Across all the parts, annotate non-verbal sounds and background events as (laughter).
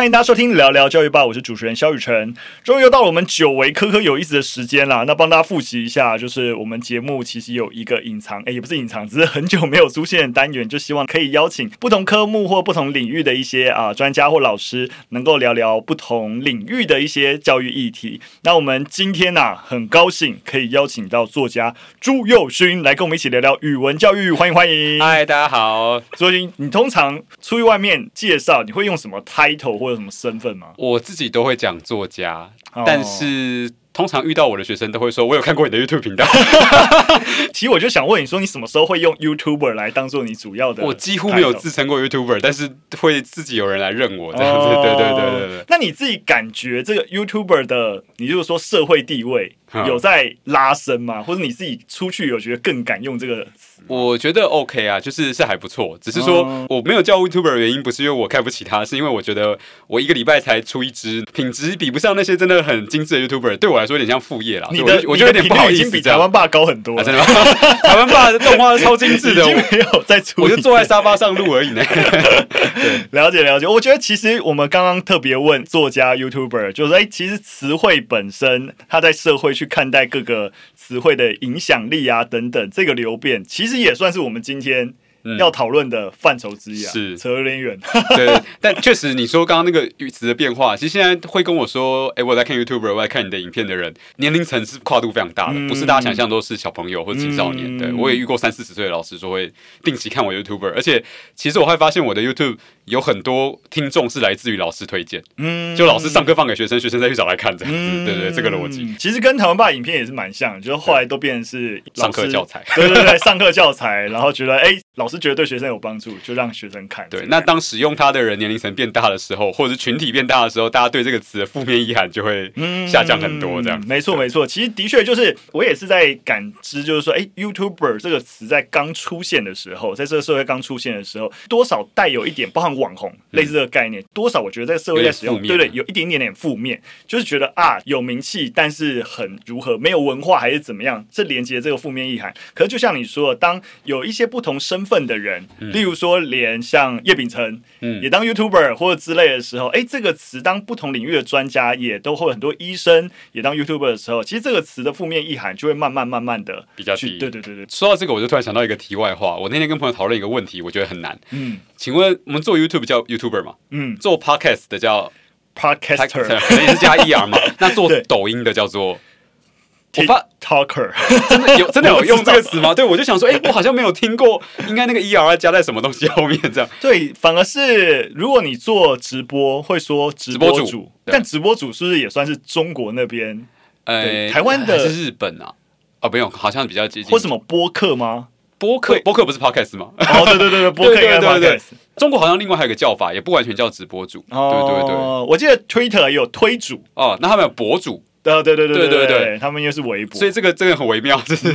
欢迎大家收听聊聊教育吧，我是主持人肖雨辰。终于又到了我们久违科科有意思的时间啦。那帮大家复习一下，就是我们节目其实有一个隐藏，哎，也不是隐藏，只是很久没有出现的单元，就希望可以邀请不同科目或不同领域的一些啊专家或老师，能够聊聊不同领域的一些教育议题。那我们今天呢、啊，很高兴可以邀请到作家朱佑勋来跟我们一起聊聊语文教育，欢迎欢迎。嗨，大家好。朱佑勋你通常出去外面介绍，你会用什么 title？或者什么身份吗？我自己都会讲作家，哦、但是通常遇到我的学生都会说：“我有看过你的 YouTube 频道。(laughs) ”其实我就想问你说，你什么时候会用 YouTuber 来当做你主要的？我几乎没有自称过 YouTuber，但是会自己有人来认我这样子。哦、对对对对对。那你自己感觉这个 YouTuber 的，你就是说社会地位有在拉升吗？嗯、或者你自己出去有觉得更敢用这个？我觉得 OK 啊，就是是还不错。只是说我没有叫 YouTuber 的原因，不是因为我看不起他，是因为我觉得我一个礼拜才出一支，品质比不上那些真的很精致的 YouTuber。对我来说有点像副业啦。你的我觉得有点不好意思，比台湾爸高很多，啊。真的吗？(laughs) 台湾爸的动画是超精致的，我没有在出，我就坐在沙发上录而已呢。(laughs) 了解了解。我觉得其实我们刚刚特别问作家 YouTuber，就是哎，其实词汇本身，他在社会去看待各个词汇的影响力啊等等，这个流变其实。也算是我们今天要讨论的范畴之一啊，是扯有点远。(laughs) 对，但确实你说刚刚那个语词的变化，其实现在会跟我说，哎，我在看 YouTube，我在看你的影片的人，年龄层是跨度非常大的，嗯、不是大家想象都是小朋友或者青少年。嗯、对，我也遇过三四十岁的老师说会定期看我 YouTube，而且其实我会发现我的 YouTube。有很多听众是来自于老师推荐，嗯，就老师上课放给学生，学生再去找来看这样子，嗯、对，对对，这个逻辑其实跟台湾爸影片也是蛮像，就是后来都变成是上课教材，对对对，上课教材，然后觉得哎、欸，老师觉得对学生有帮助，就让学生看。对，那当使用它的人年龄层变大的时候，或者是群体变大的时候，大家对这个词的负面意涵就会下降很多，这样。嗯、没错没错，其实的确就是我也是在感知，就是说，哎、欸、，YouTuber 这个词在刚出现的时候，在这个社会刚出现的时候，多少带有一点包含网红类似的。这个概念多少，我觉得在社会在使用，对对，有一点点点负面，就是觉得啊有名气，但是很如何没有文化还是怎么样，这连接这个负面意涵。可是就像你说的，当有一些不同身份的人，嗯、例如说连像叶秉成，嗯，也当 YouTuber 或者之类的时候，哎，这个词当不同领域的专家也都会很多医生也当 YouTuber 的时候，其实这个词的负面意涵就会慢慢慢慢的比较低。对对对对，说到这个，我就突然想到一个题外话，我那天跟朋友讨论一个问题，我觉得很难。嗯，请问我们做 YouTube 叫 YouTuber 吗？嗯，做 podcast 的叫 podcaster，可能也是加 er 嘛。(laughs) 那做抖音的叫做 TikToker，真的有 (laughs) 真的有用这个词吗？对，我就想说，哎，我好像没有听过，应该那个 er 加在什么东西后面这样。对，反而是如果你做直播，会说直播主，但直播主是不是也算是中国那边？呃，台湾的是日本啊？哦，不用，好像比较接近。或什么播客吗？播客播客不是 podcast 吗？哦，对对对对，(laughs) 播客应该 podcast。中国好像另外还有一个叫法，也不完全叫直播主。哦，对对对，我记得 Twitter 也有推主哦，那他们有博主。对对对对对对，他们又是微博，所以这个这个很微妙，就是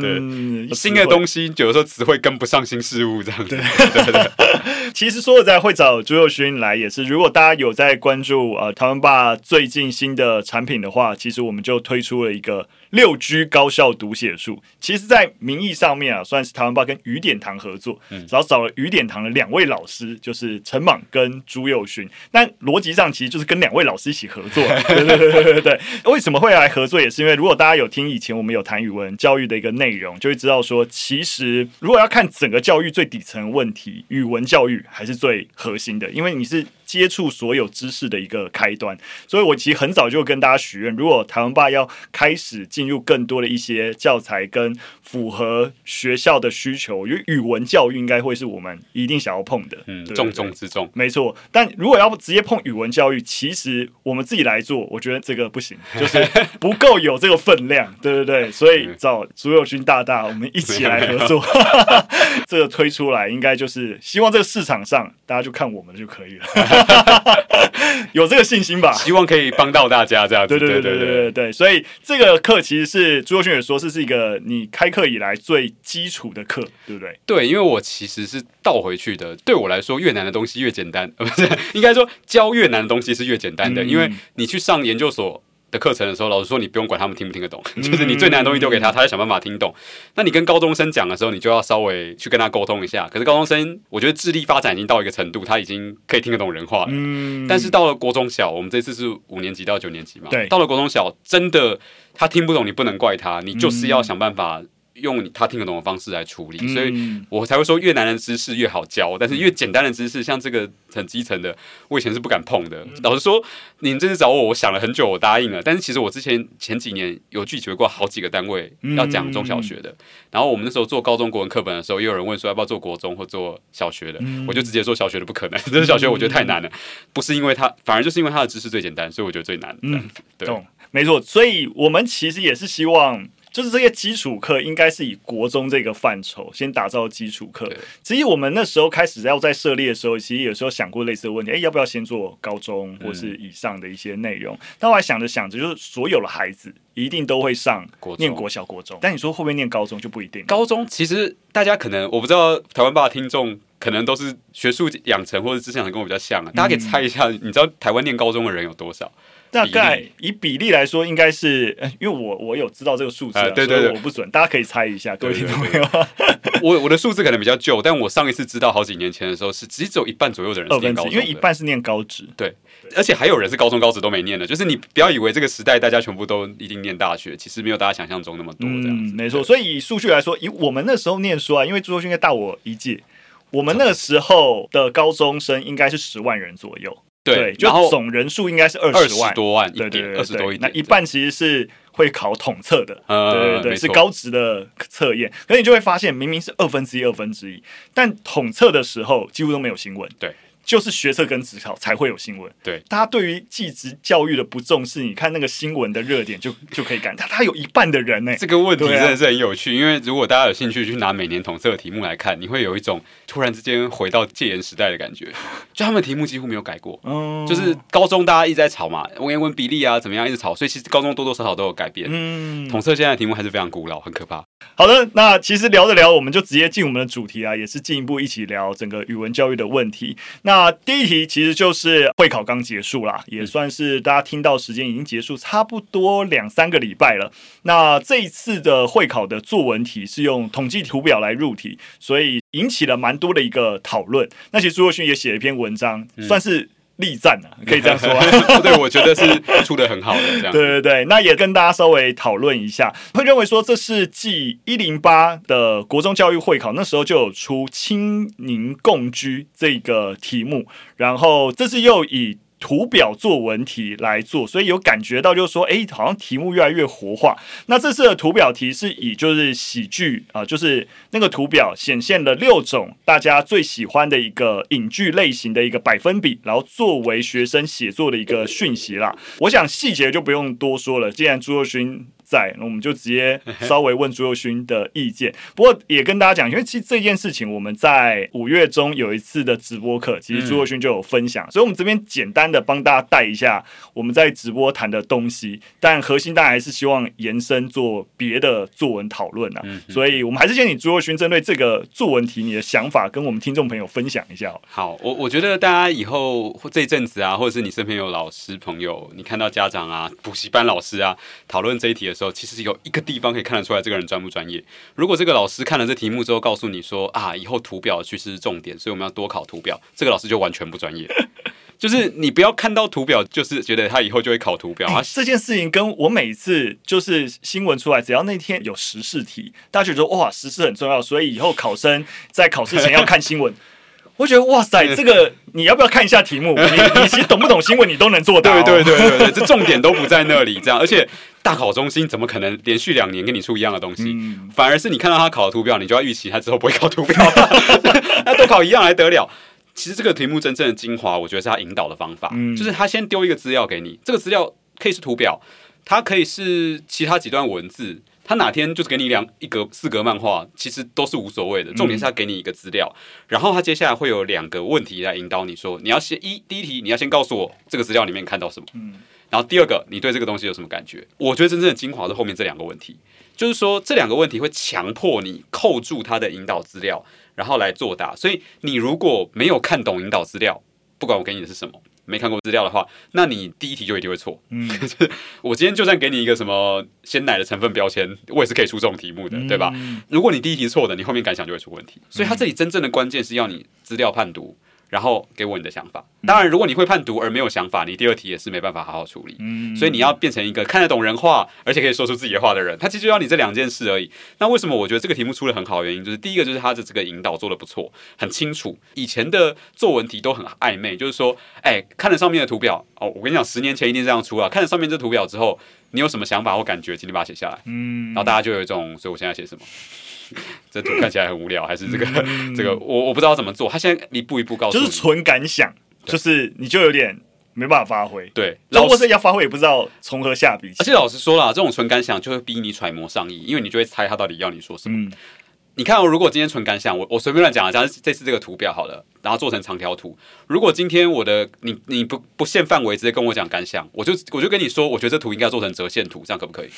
对新的东西，有的时候词汇跟不上新事物这样子。对对。(laughs) 其实说实在，会找朱佑勋来也是，如果大家有在关注呃台湾爸最近新的产品的话，其实我们就推出了一个。六 G 高效读写术，其实，在名义上面啊，算是台湾爸跟雨点堂合作，然后找了雨点堂的两位老师，就是陈莽跟朱佑勋。但逻辑上其实就是跟两位老师一起合作。(laughs) 对对对对对。为什么会来合作？也是因为如果大家有听以前我们有谈语文教育的一个内容，就会知道说，其实如果要看整个教育最底层问题，语文教育还是最核心的，因为你是。接触所有知识的一个开端，所以我其实很早就跟大家许愿，如果台湾爸要开始进入更多的一些教材跟符合学校的需求，因为语文教育应该会是我们一定想要碰的，嗯，重中之重，没错。但如果要直接碰语文教育，其实我们自己来做，我觉得这个不行，(laughs) 就是不够有这个分量，对对对。所以找朱友勋大大，我们一起来合作，(laughs) 这个推出来，应该就是希望这个市场上大家就看我们就可以了。(laughs) 有这个信心吧？希望可以帮到大家这样子。对对对对对对对。所以这个课其实是朱宥勋也说，这是一个你开课以来最基础的课，对不对？对，因为我其实是倒回去的。对我来说，越难的东西越简单，(laughs) 不是？应该说教越难的东西是越简单的，因为你去上研究所。的课程的时候，老师说你不用管他们听不听得懂，(laughs) 就是你最难的东西丢给他，他在想办法听懂。那你跟高中生讲的时候，你就要稍微去跟他沟通一下。可是高中生，我觉得智力发展已经到一个程度，他已经可以听得懂人话了。嗯。但是到了国中小，我们这次是五年级到九年级嘛？对。到了国中小，真的他听不懂，你不能怪他，你就是要想办法。用他听得懂的方式来处理，所以我才会说越难的知识越好教，但是越简单的知识，像这个很基层的，我以前是不敢碰的。老实说，您这次找我，我想了很久，我答应了。但是其实我之前前几年有拒绝过好几个单位要讲中小学的，然后我们那时候做高中国文课本的时候，也有人问说要不要做国中或做小学的，我就直接说小学的不可能，(laughs) 这是小学我觉得太难了，不是因为他，反而就是因为他的知识最简单，所以我觉得最难。嗯，对，没错，所以我们其实也是希望。就是这些基础课应该是以国中这个范畴先打造基础课。其实我们那时候开始要在设立的时候，其实有时候想过类似的问题：哎，要不要先做高中或是以上的一些内容？但我还想着想着，就是所有的孩子一定都会上念国小、国中。但你说会不会念高中就不一定。高中其实大家可能我不知道，台湾爸的听众可能都是学术养成或者知识养成跟我比较像啊。大家可以猜一下，你知道台湾念高中的人有多少？大概以比例来说，应该是，因为我我有知道这个数字，啊，对对对，我不准，大家可以猜一下，各位听众朋友。我我的数字可能比较旧，但我上一次知道好几年前的时候，是只有一半左右的人是念高中，因为一半是念高职，对，而且还有人是高中高职都没念的，就是你不要以为这个时代大家全部都一定念大学，其实没有大家想象中那么多这样子。没错，所以以数据来说，以我们那时候念书啊，因为朱若勋应该大我一届，我们那时候的高中生应该是十万人左右。对，就总人数应该是二十万多万，对对对，二十多一点。那一半其实是会考统测的，对对对，是高职的测验。可是你就会发现，明明是二分之一、二分之一，但统测的时候几乎都没有新闻。对。就是学测跟职考才会有新闻，对，大家对于技职教育的不重视，你看那个新闻的热点就 (laughs) 就可以感，他他有一半的人呢，这个问题真的是很有趣，啊、因为如果大家有兴趣去拿每年统测的题目来看，你会有一种突然之间回到戒严时代的感觉，(laughs) 就他们的题目几乎没有改过，嗯，就是高中大家一直在吵嘛，文言文比例啊怎么样一直吵，所以其实高中多多少少都有改变，嗯，统测现在的题目还是非常古老，很可怕。好的，那其实聊着聊，我们就直接进我们的主题啊，也是进一步一起聊整个语文教育的问题。那第一题其实就是会考刚结束啦，也算是大家听到时间已经结束差不多两三个礼拜了。那这一次的会考的作文题是用统计图表来入题，所以引起了蛮多的一个讨论。那其实朱若勋也写了一篇文章，嗯、算是。力战啊，可以这样说啊。(laughs) 对，我觉得是出的很好的这样。对对对，那也跟大家稍微讨论一下，会认为说这是继一零八的国中教育会考那时候就有出亲宁共居这个题目，然后这次又以。图表作文题来做，所以有感觉到就是说，哎，好像题目越来越活化。那这次的图表题是以就是喜剧啊，就是那个图表显现了六种大家最喜欢的一个影剧类型的一个百分比，然后作为学生写作的一个讯息啦。我想细节就不用多说了，既然朱若勋。在，那我们就直接 (laughs) 稍微问朱若勋的意见。不过也跟大家讲，因为其实这件事情我们在五月中有一次的直播课，其实朱若勋就有分享，所以我们这边简单的帮大家带一下我们在直播谈的东西。但核心大家还是希望延伸做别的作文讨论啊。所以我们还是建议朱若勋针对这个作文题你的想法跟我们听众朋友分享一下。好，我我觉得大家以后这一阵子啊，或者是你身边有老师朋友，你看到家长啊、补习班老师啊讨论这一题的时候，其实有一个地方可以看得出来这个人专不专业。如果这个老师看了这题目之后，告诉你说啊，以后图表其实是重点，所以我们要多考图表，这个老师就完全不专业。就是你不要看到图表，就是觉得他以后就会考图表啊。这件事情跟我每次就是新闻出来，只要那天有时事题，大家觉得哇，时事很重要，所以以后考生在考试前要看新闻。(laughs) 我觉得哇塞，这个你要不要看一下题目？你你其实懂不懂新闻，你都能做到。(laughs) 对对对对对，这重点都不在那里。这样，而且大考中心怎么可能连续两年跟你出一样的东西？嗯、反而是你看到他考的图表，你就要预期他之后不会考图表，(laughs) 那都考一样还得了？其实这个题目真正的精华，我觉得是他引导的方法，嗯、就是他先丢一个资料给你，这个资料可以是图表，它可以是其他几段文字。他哪天就是给你两一格四格漫画，其实都是无所谓的。重点是他给你一个资料，嗯、然后他接下来会有两个问题来引导你说，你要先一第一题，你要先告诉我这个资料里面看到什么。嗯，然后第二个，你对这个东西有什么感觉？我觉得真正的精华是后面这两个问题，就是说这两个问题会强迫你扣住他的引导资料，然后来作答。所以你如果没有看懂引导资料，不管我给你的是什么，没看过资料的话，那你第一题就一定会错。嗯，(laughs) 我今天就算给你一个什么鲜奶的成分标签，我也是可以出这种题目的，对吧？嗯、如果你第一题错的，你后面感想就会出问题。所以它这里真正的关键是要你资料判读。然后给我你的想法。当然，如果你会判读而没有想法，你第二题也是没办法好好处理。嗯，所以你要变成一个看得懂人话，而且可以说出自己的话的人。他其实就要你这两件事而已。那为什么我觉得这个题目出的很好的原因，就是第一个就是他的这个引导做的不错，很清楚。以前的作文题都很暧昧，就是说，哎，看了上面的图表哦，我跟你讲，十年前一定这样出啊。看了上面这图表之后，你有什么想法或感觉，请你把它写下来。嗯，然后大家就有一种，所以我现在写什么？(laughs) 这图看起来很无聊，还是这个、嗯、(laughs) 这个我我不知道怎么做。他现在一步一步告诉，就是纯感想，就是你就有点没办法发挥。对，如果是要发挥，也不知道从何下笔。而且老实说了，这种纯感想就会逼你揣摩上意，因为你就会猜他到底要你说什么。嗯、你看、哦，如果今天纯感想，我我随便乱讲啊，假设这次这个图表好了，然后做成长条图。如果今天我的你你不不限范围，直接跟我讲感想，我就我就跟你说，我觉得这图应该做成折线图，这样可不可以？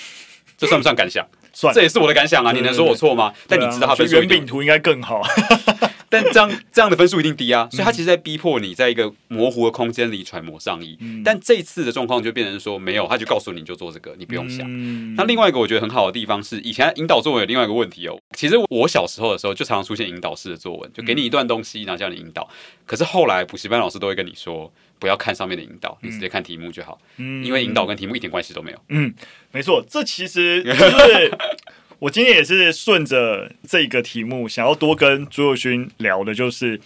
这算不算感想？算，这也是我的感想啊！你能说我错吗？但你知道它分数圆饼图应该更好。但这样这样的分数一定低啊！所以他其实在逼迫你在一个模糊的空间里揣摩上意。但这次的状况就变成说没有，他就告诉你就做这个，你不用想。那另外一个我觉得很好的地方是，以前引导作文有另外一个问题哦。其实我小时候的时候就常常出现引导式的作文，就给你一段东西，然后叫你引导。可是后来补习班老师都会跟你说。不要看上面的引导，你直接看题目就好。嗯，因为引导跟题目一点关系都没有。嗯，没错，这其实就是我今天也是顺着这个题目，想要多跟朱友勋聊的，就是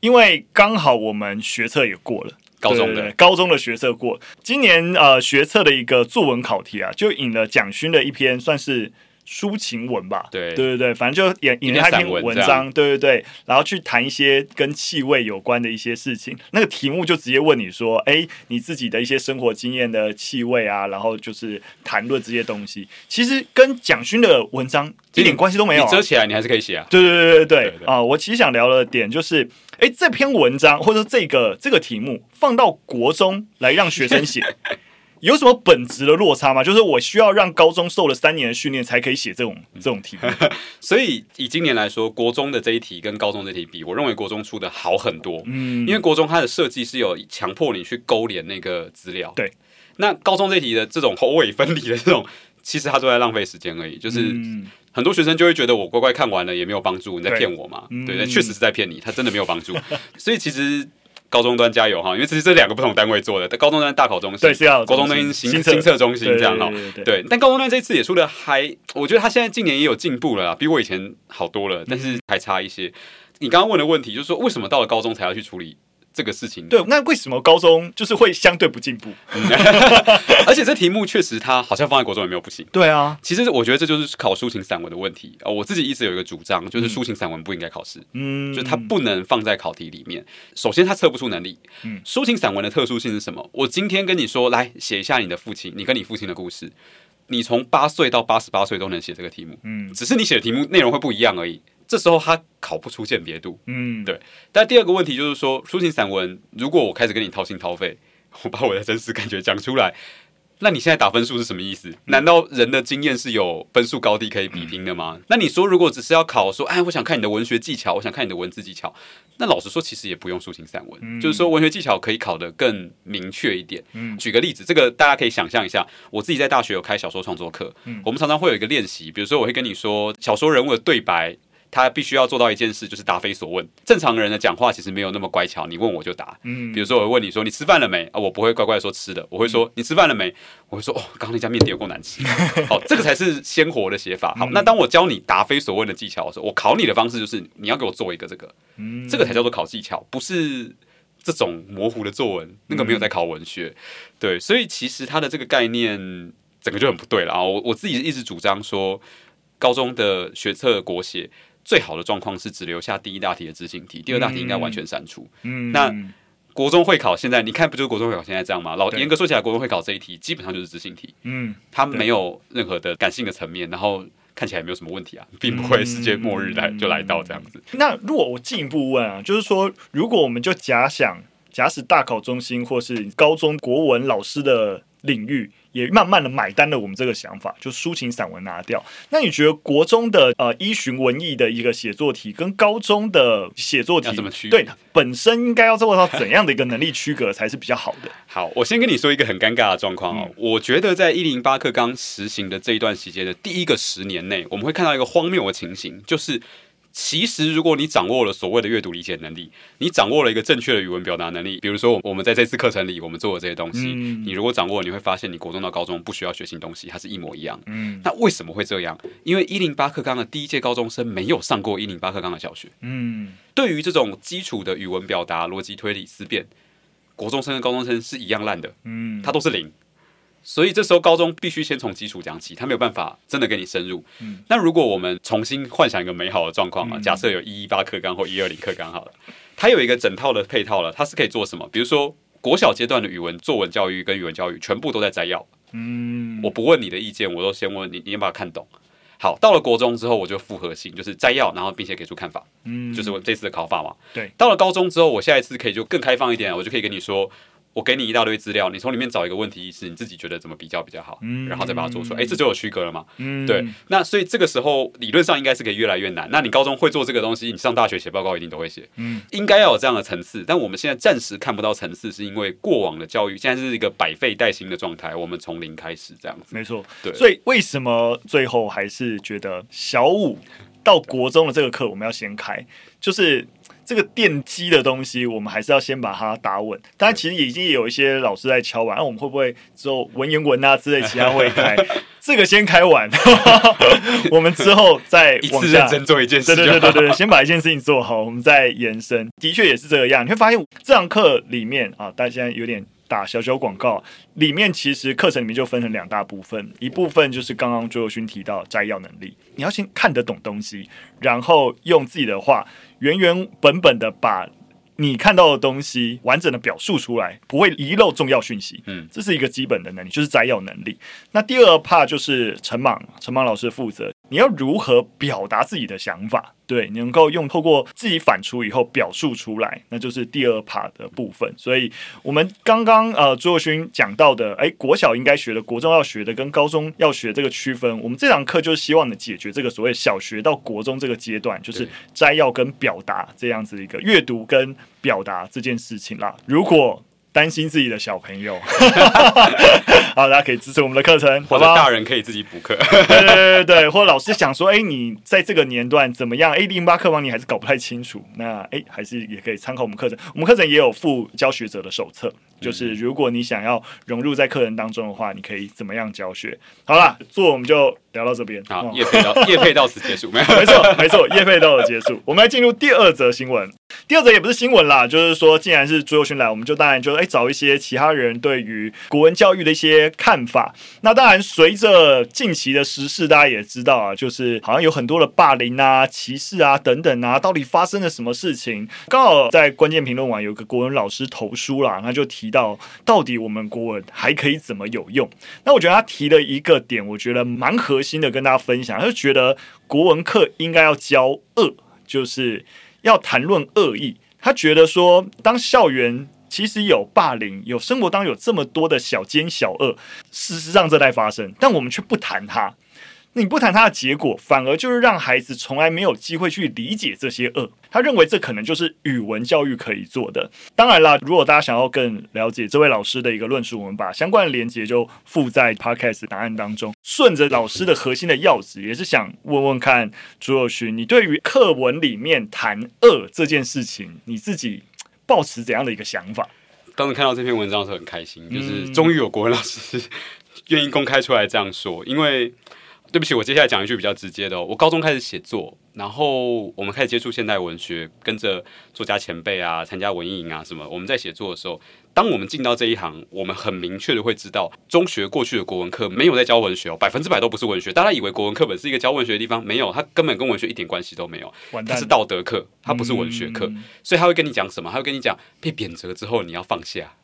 因为刚好我们学测也过了，高中的高中的学测过，今年呃学测的一个作文考题啊，就引了蒋勋的一篇，算是。抒情文吧，对对对对，反正就引引他一篇文章，对对对，然后去谈一些跟气味有关的一些事情。那个题目就直接问你说：“哎，你自己的一些生活经验的气味啊，然后就是谈论这些东西。”其实跟蒋勋的文章一点关系都没有，你遮起来你还是可以写啊。对对对对对啊！我其实想聊的点就是，哎，这篇文章或者这个这个题目放到国中来让学生写。(laughs) 有什么本质的落差吗？就是我需要让高中受了三年的训练才可以写这种这种题目。(laughs) 所以以今年来说，国中的这一题跟高中这题比，我认为国中出的好很多。嗯，因为国中它的设计是有强迫你去勾连那个资料。对，那高中这题的这种头尾分离的这种，(laughs) 其实它都在浪费时间而已。就是很多学生就会觉得我乖乖看完了也没有帮助，你在骗我嘛？对，对，确实是在骗你，他真的没有帮助。(laughs) 所以其实。高中端加油哈，因为这是这两个不同单位做的。高中端大考中心，对，是要高中端新新测中心这样哈。对，但高中端这次也出的还，我觉得他现在近年也有进步了，比我以前好多了，但是还差一些。你刚刚问的问题就是说，为什么到了高中才要去处理？这个事情，对，那为什么高中就是会相对不进步？(laughs) 而且这题目确实，它好像放在国中也没有不行。对啊，其实我觉得这就是考抒情散文的问题。我自己一直有一个主张，就是抒情散文不应该考试，嗯，就是它不能放在考题里面。首先，它测不出能力。嗯，抒情散文的特殊性是什么？我今天跟你说，来写一下你的父亲，你跟你父亲的故事。你从八岁到八十八岁都能写这个题目，嗯，只是你写的题目内容会不一样而已。这时候他考不出鉴别度，嗯，对。但第二个问题就是说，抒情散文，如果我开始跟你掏心掏肺，(laughs) 我把我的真实感觉讲出来。那你现在打分数是什么意思？难道人的经验是有分数高低可以比拼的吗？那你说如果只是要考说，哎，我想看你的文学技巧，我想看你的文字技巧，那老实说，其实也不用抒情散文，嗯、就是说文学技巧可以考得更明确一点。嗯、举个例子，这个大家可以想象一下，我自己在大学有开小说创作课，嗯、我们常常会有一个练习，比如说我会跟你说小说人物的对白。他必须要做到一件事，就是答非所问。正常人的讲话其实没有那么乖巧，你问我就答。嗯，比如说我会问你说，你吃饭了没？啊，我不会乖乖说吃的，我会说你吃饭了没？我会说哦，刚刚那家面点有够难吃。(laughs) 好，这个才是鲜活的写法。好，那当我教你答非所问的技巧的时候，我考你的方式就是你要给我做一个这个，这个才叫做考技巧，不是这种模糊的作文，那个没有在考文学。对，所以其实他的这个概念整个就很不对了啊。我我自己一直主张说，高中的学测国写。最好的状况是只留下第一大题的执行题，第二大题应该完全删除。嗯，那国中会考现在你看不就是国中会考现在这样吗？老严格说起来，国中会考这一题基本上就是执行题。嗯，它没有任何的感性的层面，然后看起来没有什么问题啊，并不会世界末日来就来到这样子。那如果我进一步问啊，就是说，如果我们就假想，假使大考中心或是高中国文老师的领域。也慢慢的买单了我们这个想法，就抒情散文拿掉。那你觉得国中的呃依循文艺的一个写作题，跟高中的写作题，怎么区？对，本身应该要做到怎样的一个能力区隔才是比较好的？(laughs) 好，我先跟你说一个很尴尬的状况哦。嗯、我觉得在一零八课纲实行的这一段时间的第一个十年内，我们会看到一个荒谬的情形，就是。其实，如果你掌握了所谓的阅读理解能力，你掌握了一个正确的语文表达能力，比如说我们在这次课程里我们做的这些东西，嗯、你如果掌握了，你会发现你国中到高中不需要学新东西，它是一模一样。嗯，那为什么会这样？因为一零八课纲的第一届高中生没有上过一零八课纲的小学。嗯，对于这种基础的语文表达、逻辑推理、思辨，国中生跟高中生是一样烂的。嗯，它都是零。所以这时候高中必须先从基础讲起，他没有办法真的跟你深入。嗯，那如果我们重新幻想一个美好的状况啊，嗯、假设有一一八课纲或一二零课纲好了，它有一个整套的配套了，它是可以做什么？比如说国小阶段的语文作文教育跟语文教育全部都在摘要。嗯，我不问你的意见，我都先问你，你有没有看懂。好，到了国中之后，我就复合性，就是摘要，然后并且给出看法。嗯，就是我这次的考法嘛。对，到了高中之后，我下一次可以就更开放一点，我就可以跟你说。我给你一大堆资料，你从里面找一个问题意识，你自己觉得怎么比较比较好，嗯、然后再把它做出来。哎、欸，这就有区隔了嘛？嗯、对。那所以这个时候理论上应该是可以越来越难。那你高中会做这个东西，你上大学写报告一定都会写。嗯，应该要有这样的层次。但我们现在暂时看不到层次，是因为过往的教育现在是一个百废待兴的状态。我们从零开始这样子，没错。对。所以为什么最后还是觉得小五到国中的这个课我们要先开，就是。这个奠基的东西，我们还是要先把它打稳。当然，其实已经有一些老师在敲完，那、啊、我们会不会之后文言文啊之类其他会开？(laughs) 这个先开完，(laughs) 我们之后再往下认真做一件事。对对对对对，先把一件事情做好，我们再延伸。的确也是这个样，你会发现这堂课里面啊，大家现在有点。打小小广告，里面其实课程里面就分成两大部分，一部分就是刚刚朱友勋提到摘要能力，你要先看得懂东西，然后用自己的话原原本本的把你看到的东西完整的表述出来，不会遗漏重要讯息。嗯，这是一个基本的能力，就是摘要能力。那第二 part 就是陈莽，陈莽老师负责。你要如何表达自己的想法？对，你能够用透过自己反刍以后表述出来，那就是第二 part 的部分。所以，我们刚刚呃朱若勋讲到的，诶，国小应该学的，国中要学的，跟高中要学这个区分，我们这堂课就是希望能解决这个所谓小学到国中这个阶段，就是摘要跟表达这样子的一个阅读跟表达这件事情啦。如果担心自己的小朋友，(laughs) 好，大家可以支持我们的课程，或者大人可以自己补课，对对对对，或者老师想说，哎、欸，你在这个年段怎么样？哎，零八课纲你还是搞不太清楚，那哎、欸，还是也可以参考我们课程，我们课程也有附教学者的手册。就是如果你想要融入在课程当中的话，你可以怎么样教学？好了，做我们就聊到这边。好，业配到 (laughs) 叶配到此结束，没错没错，叶配到此结束。我们来进入第二则新闻。第二则也不是新闻啦，就是说，既然是朱友勋来，我们就当然就哎找一些其他人对于国文教育的一些看法。那当然，随着近期的时事，大家也知道啊，就是好像有很多的霸凌啊、歧视啊等等啊，到底发生了什么事情？刚好在关键评论网有个国文老师投书啦，他就提。提到到底我们国文还可以怎么有用？那我觉得他提了一个点，我觉得蛮核心新的，跟大家分享。他就觉得国文课应该要教恶，就是要谈论恶意。他觉得说，当校园其实有霸凌，有生活当中有这么多的小奸小恶，事实上正在发生，但我们却不谈它。你不谈他的结果，反而就是让孩子从来没有机会去理解这些恶。他认为这可能就是语文教育可以做的。当然啦，如果大家想要更了解这位老师的一个论述，我们把相关的连接就附在 Podcast 答案当中。顺着老师的核心的要旨，也是想问问看朱友勋，你对于课文里面谈恶这件事情，你自己抱持怎样的一个想法？当时看到这篇文章的时候很开心，就是终于有国文老师 (laughs) 愿意公开出来这样说，因为。对不起，我接下来讲一句比较直接的哦。我高中开始写作，然后我们开始接触现代文学，跟着作家前辈啊，参加文艺营啊什么。我们在写作的时候，当我们进到这一行，我们很明确的会知道，中学过去的国文课没有在教文学哦，百分之百都不是文学。大家以为国文课本是一个教文学的地方，没有，它根本跟文学一点关系都没有。它是道德课，它不是文学课，嗯、所以他会跟你讲什么？他会跟你讲，被贬谪之后你要放下。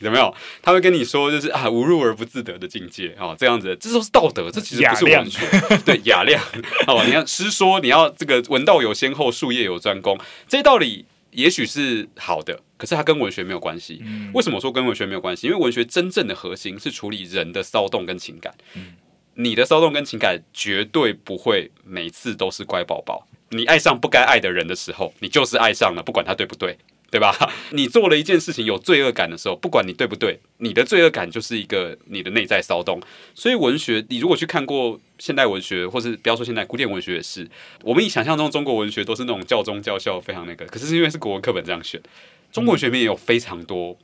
有没有？他会跟你说，就是啊，无入而不自得的境界哦，这样子，这都是道德，这其实不是文学。对，雅量哦，你看诗说，你要这个文道有先后，术业有专攻，这些道理也许是好的，可是它跟文学没有关系。嗯、为什么说跟文学没有关系？因为文学真正的核心是处理人的骚动跟情感。嗯、你的骚动跟情感绝对不会每次都是乖宝宝。你爱上不该爱的人的时候，你就是爱上了，不管他对不对。对吧？(laughs) 你做了一件事情有罪恶感的时候，不管你对不对，你的罪恶感就是一个你的内在骚动。所以文学，你如果去看过现代文学，或是不要说现代古典文学也是，我们以想象中中国文学都是那种教宗教校非常那个，可是是因为是国文课本这样选，中国文学里面也有非常多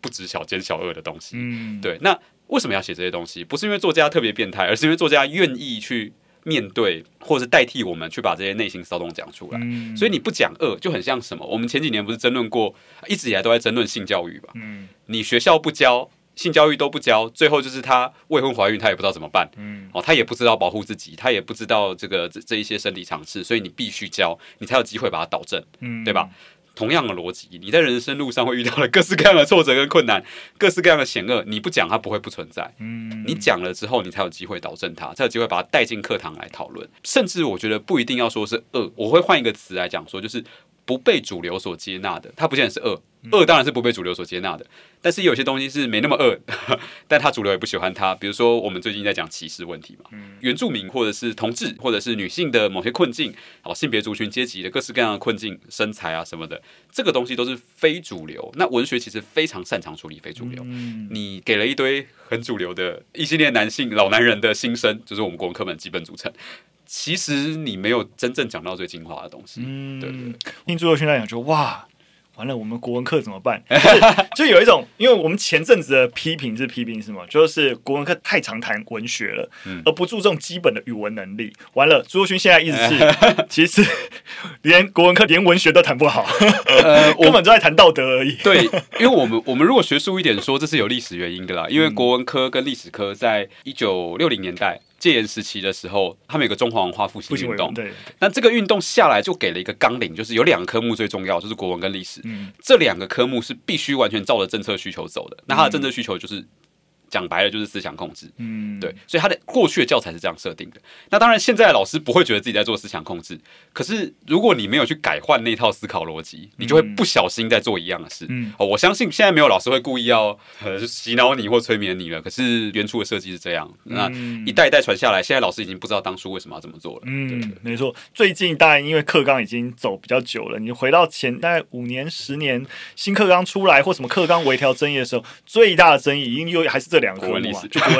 不止小奸小恶的东西。嗯，对。那为什么要写这些东西？不是因为作家特别变态，而是因为作家愿意去。面对，或者代替我们去把这些内心骚动讲出来，嗯、所以你不讲恶，就很像什么？我们前几年不是争论过，一直以来都在争论性教育吧？嗯、你学校不教性教育都不教，最后就是她未婚怀孕，她也不知道怎么办。嗯、哦，她也不知道保护自己，她也不知道这个这这一些生理常识，所以你必须教，你才有机会把它导正，嗯、对吧？同样的逻辑，你在人生路上会遇到的各式各样的挫折跟困难，各式各样的险恶，你不讲它不会不存在。嗯，你讲了之后，你才有机会导正它，才有机会把它带进课堂来讨论。甚至我觉得不一定要说是恶，我会换一个词来讲说，就是不被主流所接纳的，它不见得是恶。恶当然是不被主流所接纳的，但是有些东西是没那么恶，(laughs) 但他主流也不喜欢他。比如说，我们最近在讲歧视问题嘛，嗯、原住民或者是同志，或者是女性的某些困境，好性别族群阶级的各式各样的困境，身材啊什么的，这个东西都是非主流。那文学其实非常擅长处理非主流。嗯、你给了一堆很主流的一系列男性老男人的心声，就是我们国文课本基本组成。其实你没有真正讲到最精华的东西。嗯，对，对，对。听朱佑勋来讲，说哇。完了，我们国文课怎么办？(laughs) 就有一种，因为我们前阵子的批评是批评什么？就是国文课太常谈文学了，嗯、而不注重基本的语文能力。完了，朱若勋现在意思是，(laughs) 其实连国文课连文学都谈不好，呃、(laughs) 根本就在谈道德而已。对，因为我们我们如果学术一点说，这是有历史原因的啦。因为国文科跟历史科在一九六零年代。戒严时期的时候，他们有个中华文化复兴运动。对，那这个运动下来就给了一个纲领，就是有两个科目最重要，就是国文跟历史。嗯，这两个科目是必须完全照着政策需求走的。那它的政策需求就是。讲白了就是思想控制，嗯，对，所以他的过去的教材是这样设定的。那当然，现在的老师不会觉得自己在做思想控制，可是如果你没有去改换那套思考逻辑，你就会不小心在做一样的事。嗯，哦，我相信现在没有老师会故意要呃洗脑你或催眠你了。可是原初的设计是这样，那一代一代传下来，现在老师已经不知道当初为什么要这么做了。嗯，没错。最近当然因为课纲已经走比较久了，你回到前大概五年、十年，新课纲出来或什么课纲微调争议的时候，最大的争议因为还是这两个科目嘛。国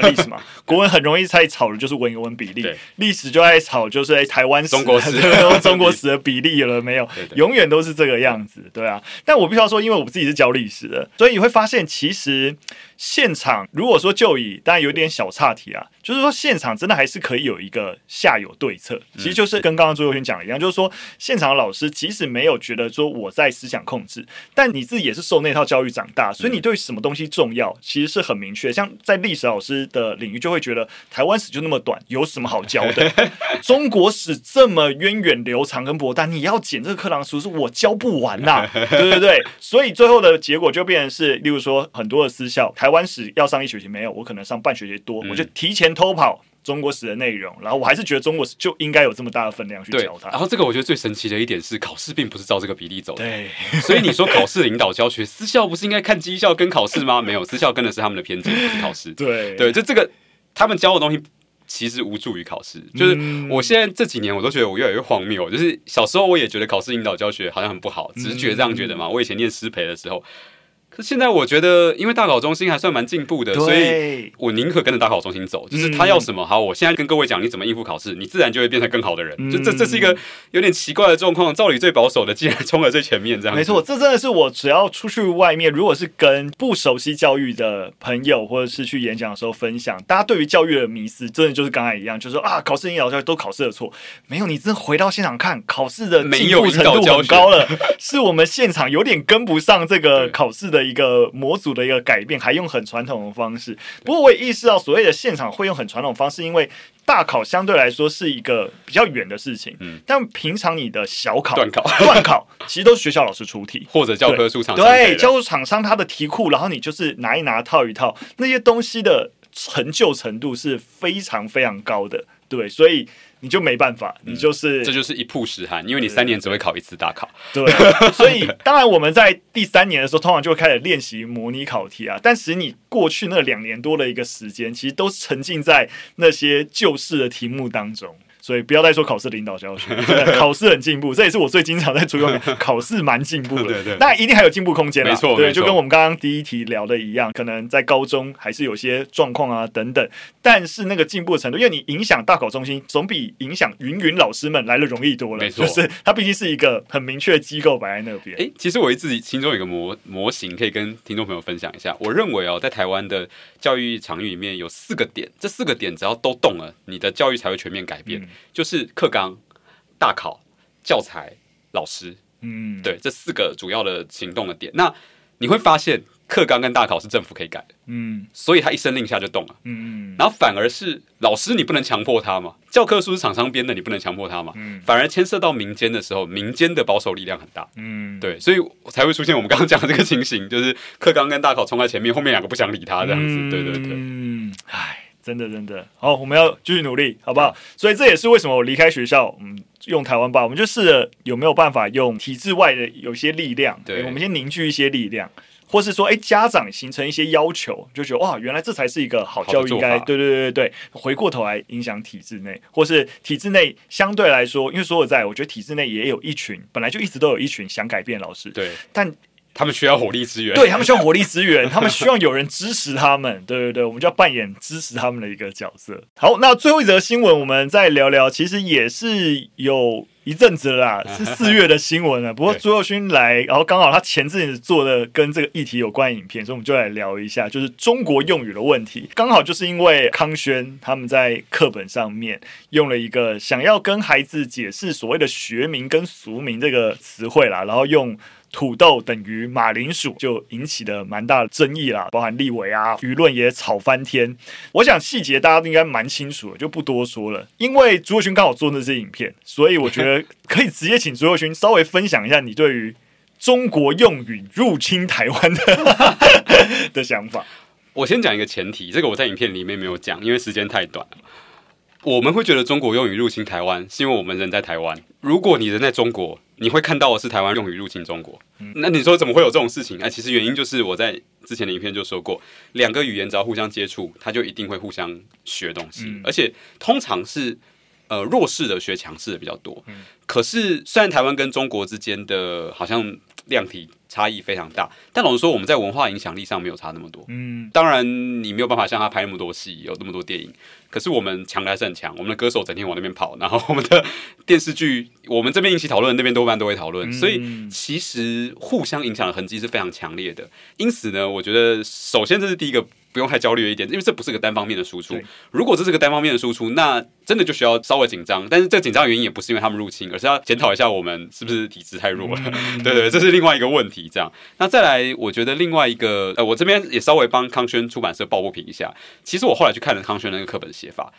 文历史嘛，(laughs) 国文很容易在吵的就是文言文比例，历史就在吵就是哎台湾史、中国史、(laughs) 中国史的比例了没有？(laughs) 永远都是这个样子，对啊。但我必须要说，因为我自己是教历史的，所以你会发现其实。现场如果说就以，当然有点小岔题啊，就是说现场真的还是可以有一个下有对策，其实就是跟刚刚朱佑勋讲的一样，就是说现场的老师即使没有觉得说我在思想控制，但你自己也是受那套教育长大，所以你对什么东西重要，其实是很明确。像在历史老师的领域，就会觉得台湾史就那么短，有什么好教的？(laughs) 中国史这么源远流长跟博大，你要剪这个课堂书，是我教不完呐、啊，对对对。所以最后的结果就变成是，例如说很多的私校台。台湾史要上一学期没有，我可能上半学期多，嗯、我就提前偷跑中国史的内容，然后我还是觉得中国史就应该有这么大的分量去教它。然后这个我觉得最神奇的一点是，考试并不是照这个比例走的。对，所以你说考试领导教学，私校不是应该看绩效跟考试吗？(laughs) 没有，私校跟的是他们的偏见，不是考试。对对，就这个他们教的东西其实无助于考试。就是我现在这几年我都觉得我越来越荒谬。就是小时候我也觉得考试引导教学好像很不好，直觉这样觉得嘛。嗯、我以前念师培的时候。现在我觉得，因为大考中心还算蛮进步的，所以我宁可跟着大考中心走。就是他要什么，好，我现在跟各位讲，你怎么应付考试，你自然就会变成更好的人。嗯、就这，这是一个有点奇怪的状况。照理最保守的，竟然冲了最前面，这样。没错，这真的是我只要出去外面，如果是跟不熟悉教育的朋友，或者是去演讲的时候分享，大家对于教育的迷思，真的就是刚才一样，就是说啊，考试引导教育都考试的错，没有，你真的回到现场看，考试的进步程度很高了，(laughs) 是我们现场有点跟不上这个考试的一个模组。的一个改变，还用很传统的方式。不过我也意识到，所谓的现场会用很传统方式，因为大考相对来说是一个比较远的事情。嗯，但平常你的小考、段考、段考，其实都是学校老师出题，(laughs) 或者教科书厂商对教科书厂商他的题库，然后你就是拿一拿、套一套，那些东西的成就程度是非常非常高的。对，所以你就没办法，你就是、嗯、这就是一曝十寒，因为你三年只会考一次大考。对，所以当然我们在第三年的时候，通常就会开始练习模拟考题啊。但是你过去那两年多的一个时间，其实都沉浸在那些旧式的题目当中。所以不要再说考试领导教学，(laughs) 考试很进步，这也是我最经常在出用。(laughs) 考试蛮进步的，对对，那一定还有进步空间啦。没错，对，就跟我们刚刚第一题聊的一样，可能在高中还是有些状况啊等等，但是那个进步的程度，因为你影响大考中心，总比影响云云老师们来的容易多了。没错，就是它毕竟是一个很明确的机构摆在那边。哎，其实我自己心中有一个模模型，可以跟听众朋友分享一下。我认为哦，在台湾的教育场域里面有四个点，这四个点只要都动了，你的教育才会全面改变。嗯、就是课纲。大考、教材、老师，嗯，对，这四个主要的行动的点，那你会发现课纲跟大考是政府可以改的，嗯，所以他一声令下就动了，嗯，然后反而是老师你不能强迫他嘛，教科书是厂商编的，你不能强迫他嘛，嗯，反而牵涉到民间的时候，民间的保守力量很大，嗯，对，所以才会出现我们刚刚讲的这个情形，就是课纲跟大考冲在前面，后面两个不想理他这样子，嗯、对对对，嗯，唉。真的，真的。好，我们要继续努力，好不好？所以这也是为什么我离开学校，嗯，用台湾吧，我们就试着有没有办法用体制外的有些力量，对，我们先凝聚一些力量，或是说，哎，家长形成一些要求，就觉得哇，原来这才是一个好教育，应该对对对对对，回过头来影响体制内，或是体制内相对来说，因为说实在，我觉得体制内也有一群本来就一直都有一群想改变老师，对，但。他们需要火力支援，对，他们需要火力支援，(laughs) 他们需要有人支持他们，对对对，我们就要扮演支持他们的一个角色。好，那最后一则新闻，我们再聊聊，其实也是有一阵子了啦，(laughs) 是四月的新闻了。不过朱佑勋来，然后刚好他前阵子做的跟这个议题有关影片，所以我们就来聊一下，就是中国用语的问题。刚好就是因为康轩他们在课本上面用了一个想要跟孩子解释所谓的学名跟俗名这个词汇啦，然后用。土豆等于马铃薯，就引起了蛮大的争议啦，包含立委啊，舆论也吵翻天。我想细节大家都应该蛮清楚的，就不多说了。因为朱宥勋刚好做那支影片，所以我觉得可以直接请朱宥勋稍微分享一下你对于中国用语入侵台湾的 (laughs) 的想法。我先讲一个前提，这个我在影片里面没有讲，因为时间太短。我们会觉得中国用语入侵台湾，是因为我们人在台湾。如果你人在中国，你会看到的是台湾用语入侵中国。那你说怎么会有这种事情？哎，其实原因就是我在之前的影片就说过，两个语言只要互相接触，它就一定会互相学东西，而且通常是呃弱势的学强势的比较多。可是虽然台湾跟中国之间的好像量体差异非常大，但老实说，我们在文化影响力上没有差那么多。嗯，当然你没有办法像他拍那么多戏，有那么多电影。可是我们强的还是很强，我们的歌手整天往那边跑，然后我们的电视剧，我们这边引起讨论，那边多半都会讨论，嗯、所以其实互相影响的痕迹是非常强烈的。因此呢，我觉得首先这是第一个。不用太焦虑的一点，因为这不是个单方面的输出。如果这是个单方面的输出，那真的就需要稍微紧张。但是这紧张的原因也不是因为他们入侵，而是要检讨一下我们是不是体质太弱了。嗯、(laughs) 对对，这是另外一个问题。这样，那再来，我觉得另外一个，呃，我这边也稍微帮康轩出版社抱不平一下。其实我后来去看了康轩那个课本写法。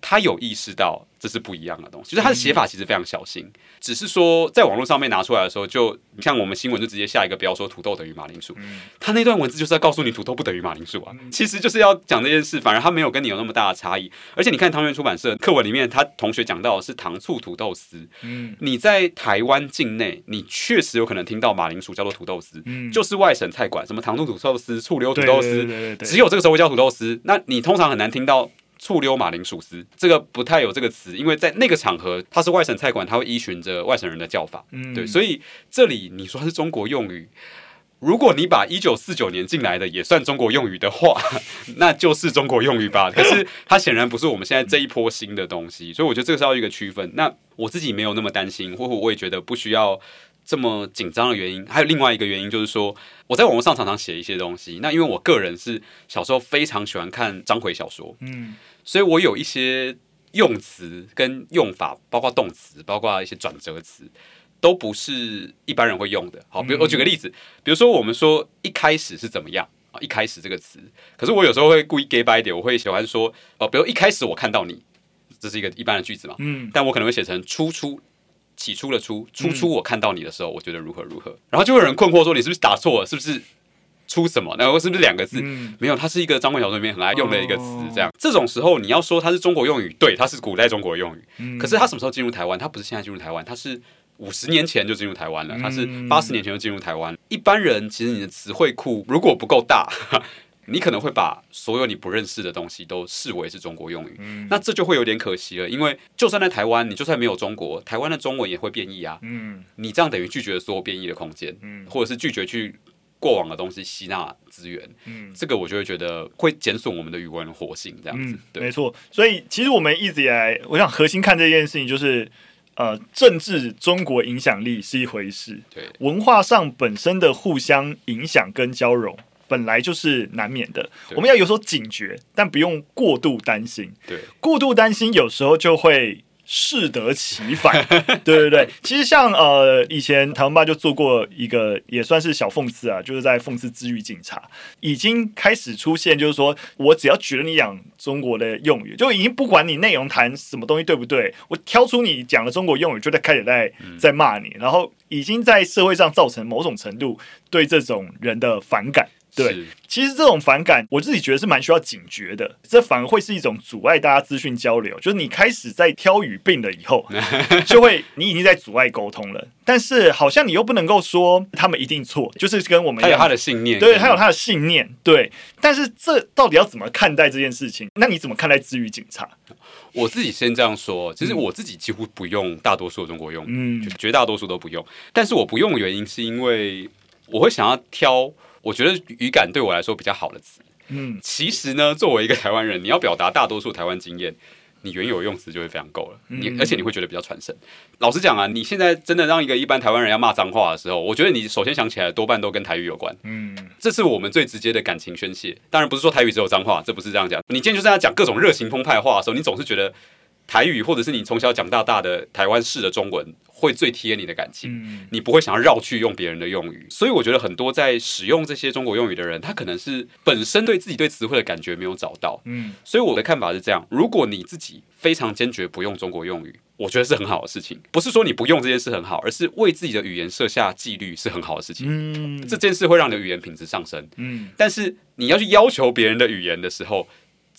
他有意识到这是不一样的东西，就是他的写法其实非常小心，嗯、只是说在网络上面拿出来的时候，就你像我们新闻就直接下一个标说土豆等于马铃薯，嗯、他那段文字就是要告诉你土豆不等于马铃薯啊，嗯、其实就是要讲这件事，反而他没有跟你有那么大的差异，而且你看汤圆出版社课文里面，他同学讲到的是糖醋土豆丝，嗯、你在台湾境内，你确实有可能听到马铃薯叫做土豆丝，嗯、就是外省菜馆什么糖醋土豆丝、醋溜土豆丝，只有这个时候会叫土豆丝，那你通常很难听到。醋溜马铃薯丝，这个不太有这个词，因为在那个场合，它是外省菜馆，它会依循着外省人的叫法，嗯，对，所以这里你说它是中国用语，如果你把一九四九年进来的也算中国用语的话，(laughs) 那就是中国用语吧。可是它显然不是我们现在这一波新的东西，所以我觉得这个是要一个区分。那我自己没有那么担心，或者我也觉得不需要。这么紧张的原因，还有另外一个原因，就是说我在网络上常常写一些东西。那因为我个人是小时候非常喜欢看章回小说，嗯，所以我有一些用词跟用法，包括动词，包括一些转折词，都不是一般人会用的。好，比如我举个例子，比如说我们说一开始是怎么样啊？一开始这个词，可是我有时候会故意 gay 掰一点，我会喜欢说哦，比如一开始我看到你，这是一个一般的句子嘛，嗯，但我可能会写成初初。起初的初，初初我看到你的时候，我觉得如何如何，然后就会有人困惑说，你是不是打错了？是不是出什么？然后是不是两个字？嗯、没有，它是一个张冠小说里面很爱用的一个词。这样，哦、这种时候你要说它是中国用语，对，它是古代中国用语。嗯、可是它什么时候进入台湾？它不是现在进入台湾，它是五十年前就进入台湾了，它是八十年前就进入台湾。嗯、一般人其实你的词汇库如果不够大。(laughs) 你可能会把所有你不认识的东西都视为是中国用语，嗯、那这就会有点可惜了。因为就算在台湾，你就算没有中国，台湾的中文也会变异啊。嗯，你这样等于拒绝了所有变异的空间，嗯，或者是拒绝去过往的东西吸纳资源，嗯，这个我就会觉得会减损我们的语文活性，这样子。嗯、对没错。所以其实我们一直以来，我想核心看这件事情就是，呃，政治中国影响力是一回事，对，文化上本身的互相影响跟交融。本来就是难免的，我们要有所警觉，但不用过度担心。对，过度担心有时候就会适得其反。(laughs) 对对对，其实像呃，以前台湾吧就做过一个也算是小讽刺啊，就是在讽刺支语警察，已经开始出现，就是说我只要举了你讲中国的用语，就已经不管你内容谈什么东西对不对，我挑出你讲的中国用语，就在开始在在骂你，然后已经在社会上造成某种程度对这种人的反感。对，其实这种反感，我自己觉得是蛮需要警觉的。这反而会是一种阻碍大家资讯交流。就是你开始在挑语病了以后，(laughs) 就会你已经在阻碍沟通了。但是好像你又不能够说他们一定错，就是跟我们他有他的信念，对，他有他的信念，对。但是这到底要怎么看待这件事情？那你怎么看待治愈警察？我自己先这样说，其实我自己几乎不用大多数的中国用，嗯，就绝大多数都不用。但是我不用的原因是因为我会想要挑。我觉得语感对我来说比较好的词，嗯，其实呢，作为一个台湾人，你要表达大多数台湾经验，你原有的用词就会非常够了，你而且你会觉得比较传神。老实讲啊，你现在真的让一个一般台湾人要骂脏话的时候，我觉得你首先想起来多半都跟台语有关，嗯，这是我们最直接的感情宣泄。当然不是说台语只有脏话，这不是这样讲。你今天就是在讲各种热情澎湃话的时候，你总是觉得台语或者是你从小讲到大的台湾式的中文。会最贴你的感情，嗯、你不会想要绕去用别人的用语，所以我觉得很多在使用这些中国用语的人，他可能是本身对自己对词汇的感觉没有找到，嗯，所以我的看法是这样：如果你自己非常坚决不用中国用语，我觉得是很好的事情，不是说你不用这件事很好，而是为自己的语言设下纪律是很好的事情，嗯，这件事会让你的语言品质上升，嗯，但是你要去要求别人的语言的时候。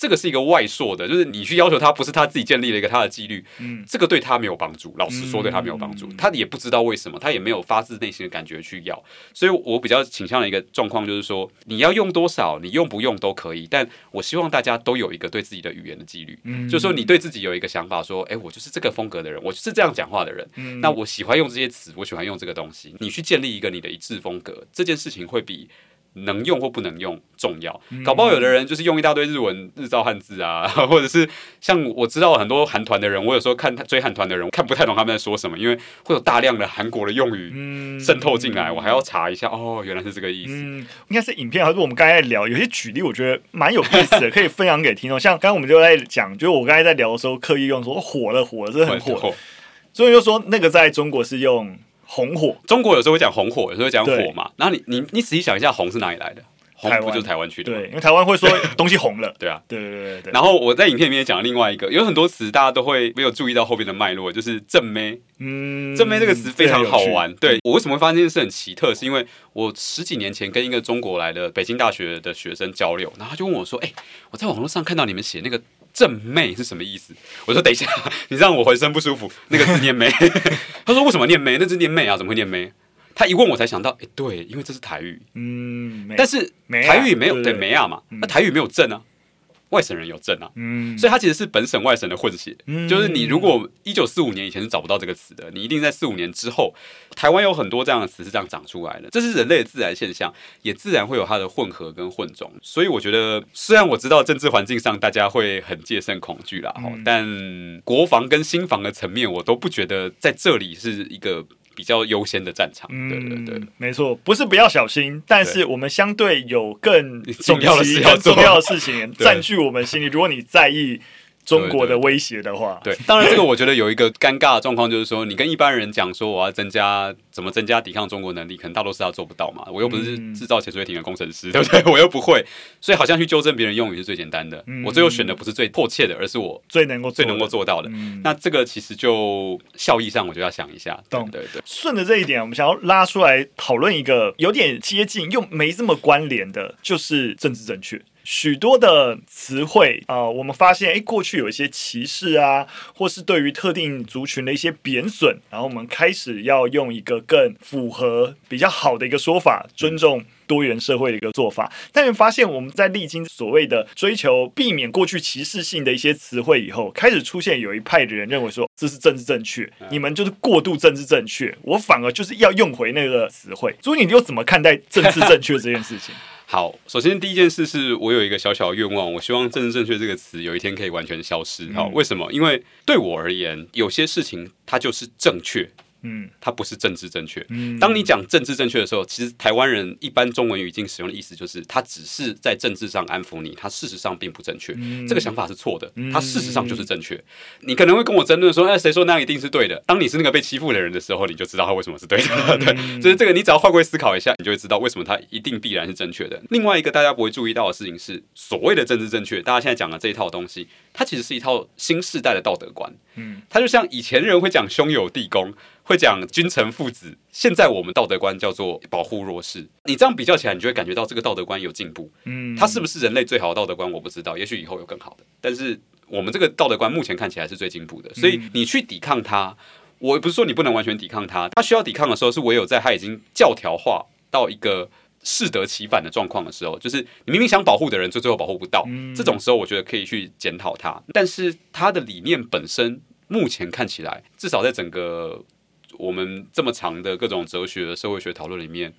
这个是一个外硕的，就是你去要求他，不是他自己建立了一个他的纪律，嗯，这个对他没有帮助。老实说，对他没有帮助，嗯、他也不知道为什么，他也没有发自内心的感觉去要。所以我比较倾向的一个状况就是说，你要用多少，你用不用都可以，但我希望大家都有一个对自己的语言的纪律，嗯，就是说你对自己有一个想法，说，哎，我就是这个风格的人，我就是这样讲话的人，嗯，那我喜欢用这些词，我喜欢用这个东西，你去建立一个你的一致风格，这件事情会比。能用或不能用重要，搞不好有的人就是用一大堆日文日照汉字啊，(laughs) 或者是像我知道很多韩团的人，我有时候看追韩团的人，我看不太懂他们在说什么，因为会有大量的韩国的用语渗透进来，我还要查一下哦，原来是这个意思。嗯，应该是影片还是我们刚才在聊，有些举例我觉得蛮有意思的，可以分享给听众。像刚刚我们就在讲，就是我刚才在聊的时候刻意用说火了火了，这是很火，所以就说那个在中国是用。红火，中国有时候会讲红火，有时候会讲火嘛。然后你你你仔细想一下，红是哪里来的？红不就是台湾去的？对，因为台湾会说 (laughs) 东西红了。对啊，对对对对。然后我在影片里面讲了另外一个，有很多词大家都会没有注意到后边的脉络，就是正妹。嗯，正妹这个词非常好玩。对，我为什么会发现这件事很奇特？是因为我十几年前跟一个中国来的北京大学的学生交流，然后他就问我说：“哎，我在网络上看到你们写那个。”正妹是什么意思？我说等一下，(laughs) 你让我浑身不舒服。那个字念妹，(laughs) 他说为什么念妹？那字念妹啊，怎么会念妹？他一问我才想到，哎，对，因为这是台语。嗯，但是台语没有对妹啊嘛，那台语没有正啊。外省人有证啊，嗯，所以它其实是本省外省的混血，嗯，就是你如果一九四五年以前是找不到这个词的，你一定在四五年之后，台湾有很多这样的词是这样长出来的，这是人类的自然现象，也自然会有它的混合跟混种，所以我觉得，虽然我知道政治环境上大家会很戒慎恐惧啦，嗯，但国防跟新防的层面，我都不觉得在这里是一个。比较优先的战场，对对对，没错，不是不要小心，但是我们相对有更重要的事要重要的事情 (laughs) 占据我们心里。如果你在意中国的威胁的话，对，当然这个我觉得有一个尴尬的状况，就是说你跟一般人讲说我要增加怎么增加抵抗中国能力，可能大多数他做不到嘛。我又不是制造潜水艇的工程师，嗯、(laughs) 对不对？我又不会，所以好像去纠正别人用语是最简单的。嗯、我最后选的不是最迫切的，而是我最能够最能够做到的。嗯、那这个其实就效益上，我就要想一下。懂对，对对。顺着这一点，我们想要拉出来讨论一个有点接近又没这么关联的，就是政治正确。许多的词汇啊，我们发现，哎，过去有一些歧视啊，或是对于特定族群的一些贬损，然后我们开始要用一个更符合、比较好的一个说法，尊重多元社会的一个做法。但是发现，我们在历经所谓的追求避免过去歧视性的一些词汇以后，开始出现有一派的人认为说，这是政治正确，你们就是过度政治正确，我反而就是要用回那个词汇。所以你又怎么看待政治正确这件事情？好，首先第一件事是我有一个小小的愿望，我希望“政治正确”这个词有一天可以完全消失。好，为什么？因为对我而言，有些事情它就是正确。嗯，它不是政治正确。嗯，当你讲政治正确的时候，其实台湾人一般中文语境使用的意思就是，它只是在政治上安抚你，它事实上并不正确。嗯，这个想法是错的，它事实上就是正确。你可能会跟我争论说，哎，谁说那样一定是对的？当你是那个被欺负的人的时候，你就知道他为什么是对的。(laughs) 对，就是这个，你只要换位思考一下，你就会知道为什么它一定必然是正确的。另外一个大家不会注意到的事情是，所谓的政治正确，大家现在讲的这一套东西，它其实是一套新时代的道德观。嗯，它就像以前人会讲兄友弟恭。会讲君臣父子，现在我们道德观叫做保护弱势。你这样比较起来，你就会感觉到这个道德观有进步。嗯，它是不是人类最好的道德观？我不知道，也许以后有更好的。但是我们这个道德观目前看起来是最进步的。所以你去抵抗它，我不是说你不能完全抵抗它。它需要抵抗的时候，是唯有在它已经教条化到一个适得其反的状况的时候，就是你明明想保护的人，就最后保护不到。这种时候，我觉得可以去检讨它。但是它的理念本身，目前看起来，至少在整个。我们这么长的各种哲学的社会学讨论里面，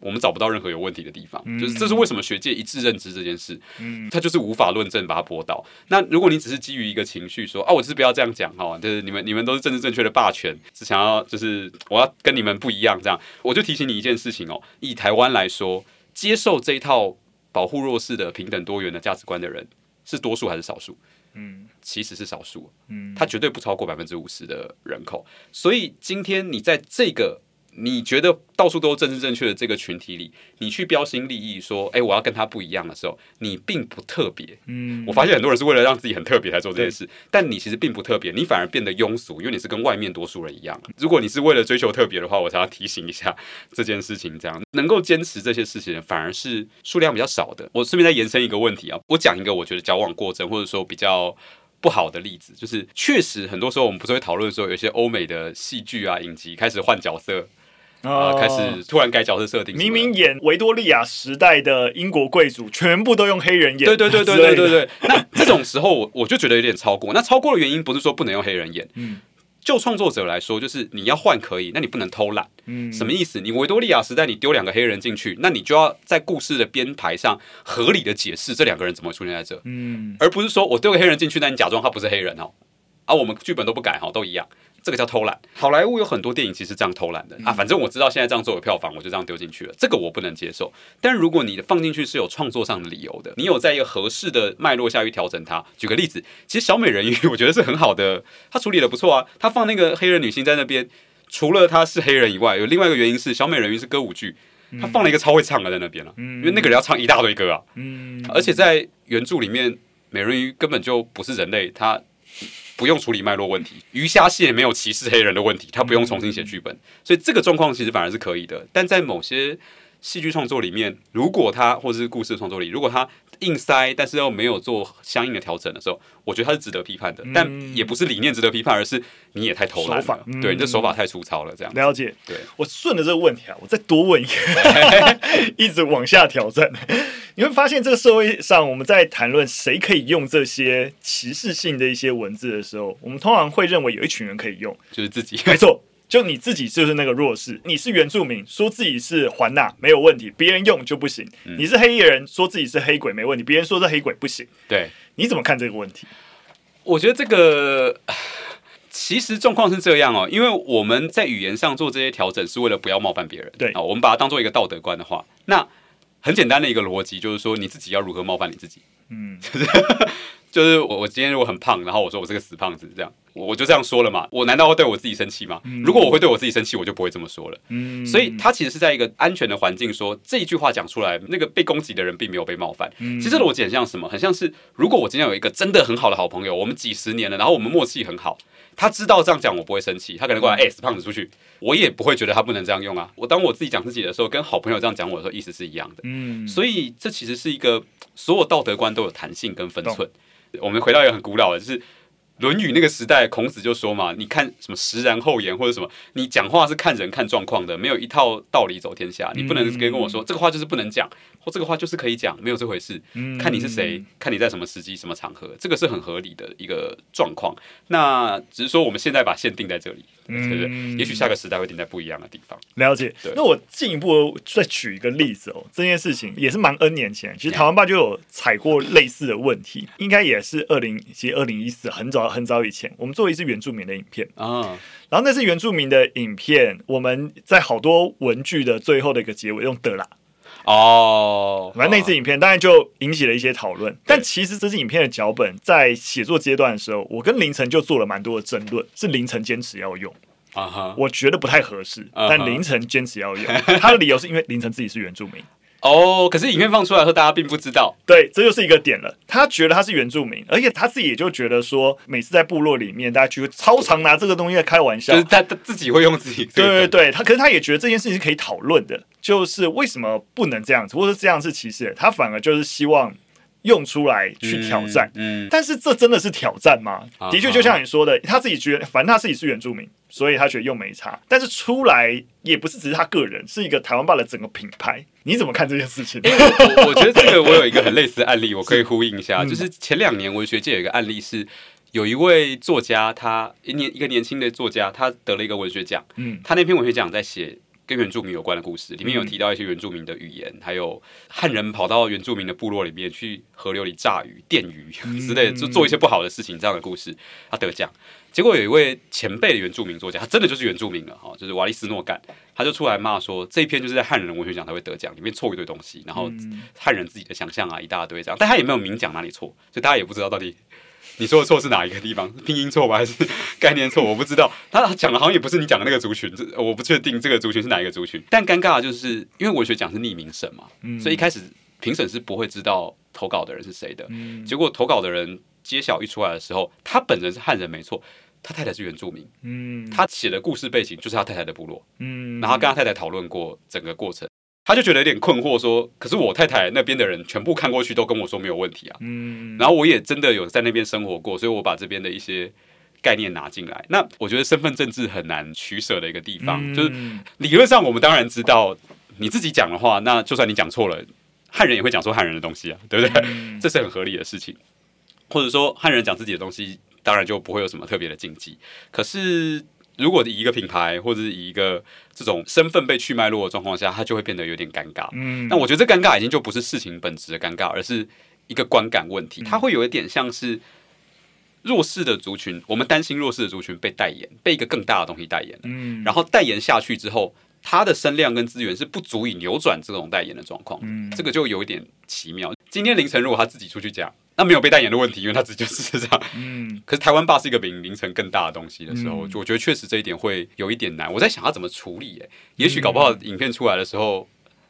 我们找不到任何有问题的地方，嗯、就是这是为什么学界一致认知这件事，嗯，它就是无法论证把它驳倒。那如果你只是基于一个情绪说啊，我就是不要这样讲哈，就是你们你们都是政治正确的霸权，只想要就是我要跟你们不一样这样，我就提醒你一件事情哦，以台湾来说，接受这一套保护弱势的平等多元的价值观的人是多数还是少数？嗯，其实是少数，嗯，它绝对不超过百分之五十的人口，所以今天你在这个。你觉得到处都是政治正确的这个群体里，你去标新立异说，哎，我要跟他不一样的时候，你并不特别。嗯，我发现很多人是为了让自己很特别才做这件事，但你其实并不特别，你反而变得庸俗，因为你是跟外面多数人一样。如果你是为了追求特别的话，我想要提醒一下这件事情。这样能够坚持这些事情的，反而是数量比较少的。我顺便再延伸一个问题啊，我讲一个我觉得矫枉过正或者说比较不好的例子，就是确实很多时候我们不是会讨论说，有些欧美的戏剧啊影集开始换角色。啊！开始突然改角色设定，明明演维多利亚时代的英国贵族，全部都用黑人演。对对对对对对对。那这种时候，我我就觉得有点超过。那超过的原因不是说不能用黑人演，嗯，就创作者来说，就是你要换可以，那你不能偷懒。嗯，什么意思？你维多利亚时代你丢两个黑人进去，那你就要在故事的编排上合理的解释这两个人怎么会出现在这，嗯，而不是说我丢个黑人进去，那你假装他不是黑人哦，啊，我们剧本都不改哈，都一样。这个叫偷懒。好莱坞有很多电影其实这样偷懒的啊，反正我知道现在这样做有票房，我就这样丢进去了。这个我不能接受。但如果你放进去是有创作上的理由的，你有在一个合适的脉络下去调整它。举个例子，其实小美人鱼我觉得是很好的，它处理的不错啊。它放那个黑人女性在那边，除了她是黑人以外，有另外一个原因是小美人鱼是歌舞剧，他放了一个超会唱的在那边了，因为那个人要唱一大堆歌啊。而且在原著里面，美人鱼根本就不是人类，她。不用处理脉络问题，鱼虾蟹没有歧视黑人的问题，他不用重新写剧本，所以这个状况其实反而是可以的。但在某些戏剧创作里面，如果他或者是故事创作里，如果他硬塞，但是又没有做相应的调整的时候，我觉得他是值得批判的。嗯、但也不是理念值得批判，而是你也太偷懒了，法嗯、对，你这手法太粗糙了。这样了解。对，我顺着这个问题啊，我再多问一个，(laughs) 一直往下挑战。你会发现，这个社会上，我们在谈论谁可以用这些歧视性的一些文字的时候，我们通常会认为有一群人可以用，就是自己。没错，就你自己就是那个弱势。你是原住民，说自己是环纳没有问题，别人用就不行。嗯、你是黑衣人，说自己是黑鬼没问题，别人说是黑鬼不行。对，你怎么看这个问题？我觉得这个 (sighs) 其实状况是这样哦，因为我们在语言上做这些调整，是为了不要冒犯别人。对啊，我们把它当做一个道德观的话，那。很简单的一个逻辑，就是说你自己要如何冒犯你自己。嗯，(laughs) 就是 (laughs) 就是我我今天如果很胖，然后我说我是个死胖子，这样我就这样说了嘛。我难道会对我自己生气吗？如果我会对我自己生气，我就不会这么说了。嗯，所以他其实是在一个安全的环境说这一句话讲出来，那个被攻击的人并没有被冒犯。其实这逻辑很像什么？很像是如果我今天有一个真的很好的好朋友，我们几十年了，然后我们默契很好，他知道这样讲我不会生气，他可能过来哎、欸、死胖子出去，我也不会觉得他不能这样用啊。我当我自己讲自己的时候，跟好朋友这样讲我的时候，意思是一样的。嗯，所以这其实是一个所有道德观都有弹性跟分寸。我们回到一个很古老的，就是《论语》那个时代，孔子就说嘛：“你看什么实然后言，或者什么，你讲话是看人看状况的，没有一套道理走天下。你不能跟跟我说这个话就是不能讲，或这个话就是可以讲，没有这回事。看你是谁，看你在什么时机、什么场合，这个是很合理的一个状况。那只是说我们现在把线定在这里。”对不对？也许下个时代会定在不一样的地方。了解。那我进一步再举一个例子哦，这件事情也是蛮 N 年前，其实台湾爸就有踩过类似的问题，应该也是二零，其实二零一四很早很早以前，我们做一次原住民的影片啊，然后那是原住民的影片，我们在好多文具的最后的一个结尾用的啦。哦，反正那支影片当然就引起了一些讨论。但其实这支影片的脚本在写作阶段的时候，我跟凌晨就做了蛮多的争论，是凌晨坚持要用啊哈，我觉得不太合适，但凌晨坚持要用，他的理由是因为凌晨自己是原住民。哦，可是影片放出来后，大家并不知道。对，这就是一个点了。他觉得他是原住民，而且他自己也就觉得说，每次在部落里面，大家就会超常拿这个东西在开玩笑，就是他他自己会用自己。对对对，他可是他也觉得这件事情是可以讨论的，就是为什么不能这样子，或者这样是歧视？他反而就是希望用出来去挑战。嗯，嗯，但是这真的是挑战吗？啊、的确，就像你说的，他自己觉得，反正他自己是原住民。所以他觉得用没差，但是出来也不是只是他个人，是一个台湾吧的整个品牌。你怎么看这件事情？我我觉得这个我有一个很类似的案例，我可以呼应一下，是就是前两年文学界有一个案例是，有一位作家，他一年一个年轻的作家，他得了一个文学奖。嗯，他那篇文学奖在写跟原住民有关的故事，里面有提到一些原住民的语言，还有汉人跑到原住民的部落里面去河流里炸鱼、电鱼 (laughs) 之类的，就做一些不好的事情这样的故事，他得奖。结果有一位前辈的原住民作家，他真的就是原住民了哈，就是瓦利斯诺干，他就出来骂说，这一篇就是在汉人文学奖才会得奖，里面错一堆东西，然后汉人自己的想象啊一大堆这样，但他也没有明讲哪里错，所以大家也不知道到底你说的错是哪一个地方，拼音错吧还是概念错，我不知道。他讲的好像也不是你讲的那个族群，我不确定这个族群是哪一个族群。但尴尬的就是因为文学奖是匿名审嘛，所以一开始评审是不会知道投稿的人是谁的，结果投稿的人揭晓一出来的时候，他本人是汉人没错。他太太是原住民，嗯，他写的故事背景就是他太太的部落，嗯，然后跟他太太讨论过整个过程，他就觉得有点困惑，说，可是我太太那边的人全部看过去都跟我说没有问题啊，嗯，然后我也真的有在那边生活过，所以我把这边的一些概念拿进来。那我觉得身份政治很难取舍的一个地方，嗯，就是理论上我们当然知道，你自己讲的话，那就算你讲错了，汉人也会讲出汉人的东西啊，对不对？嗯，这是很合理的事情，或者说汉人讲自己的东西。当然就不会有什么特别的禁忌。可是，如果以一个品牌或者是以一个这种身份被去脉络的状况下，它就会变得有点尴尬。嗯，那我觉得这尴尬已经就不是事情本质的尴尬，而是一个观感问题。它会有一点像是弱势的族群，我们担心弱势的族群被代言，被一个更大的东西代言。嗯，然后代言下去之后，它的声量跟资源是不足以扭转这种代言的状况。嗯，这个就有一点奇妙。今天凌晨如果他自己出去讲。那没有被代言的问题，因为他直接是这样。嗯，可是台湾霸是一个比凌晨更大的东西的时候，嗯、我觉得确实这一点会有一点难。我在想他怎么处理、欸，哎，也许搞不好影片出来的时候，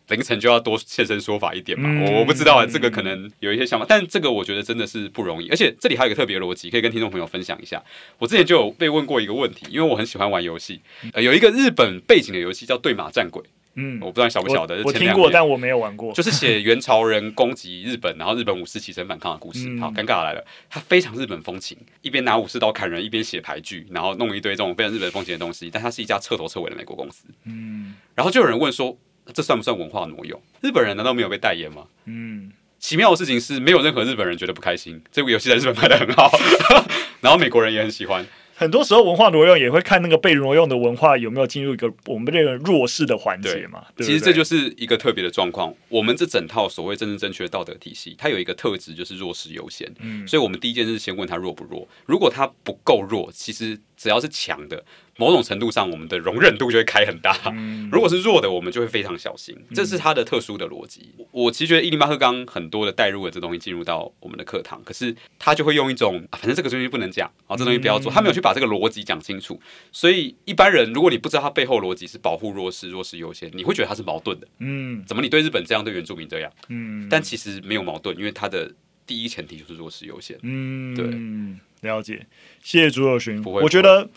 凌晨就要多现身说法一点嘛。嗯、我我不知道啊，这个可能有一些想法，但这个我觉得真的是不容易。而且这里还有一个特别逻辑，可以跟听众朋友分享一下。我之前就有被问过一个问题，因为我很喜欢玩游戏，呃，有一个日本背景的游戏叫《对马战鬼》。嗯，我不知道你晓不晓得，我听过，但我没有玩过。就是写元朝人攻击日本，然后日本武士起身反抗的故事。好，尴尬来了，他非常日本风情，一边拿武士刀砍人，一边写牌剧，然后弄一堆这种非常日本风情的东西。但他是一家彻头彻尾的美国公司。嗯，然后就有人问说，这算不算文化挪用？日本人难道没有被代言吗？嗯，奇妙的事情是没有任何日本人觉得不开心。这部游戏在日本卖的很好，(laughs) 然后美国人也很喜欢。很多时候文化挪用也会看那个被挪用的文化有没有进入一个我们这个弱势的环节嘛？对，对，其实这就是一个特别的状况。我们这整套所谓政治正确的道德体系，它有一个特质就是弱势优先。嗯，所以我们第一件事先问他弱不弱。如果他不够弱，其实只要是强的，某种程度上我们的容忍度就会开很大。嗯、(laughs) 如果是弱的，我们就会非常小心。这是它的特殊的逻辑。嗯、我其实觉得一零八课纲很多的带入了这东西进入到我们的课堂，可是他就会用一种、啊、反正这个东西不能讲，啊，这东西不要做。他没有去把这个逻辑讲清楚，所以一般人如果你不知道他背后逻辑是保护弱势、弱势优先，你会觉得他是矛盾的。嗯，怎么你对日本这样，对原住民这样？嗯，但其实没有矛盾，因为他的第一前提就是弱势优先。嗯，对，了解。谢谢朱友勋，不会，我觉得。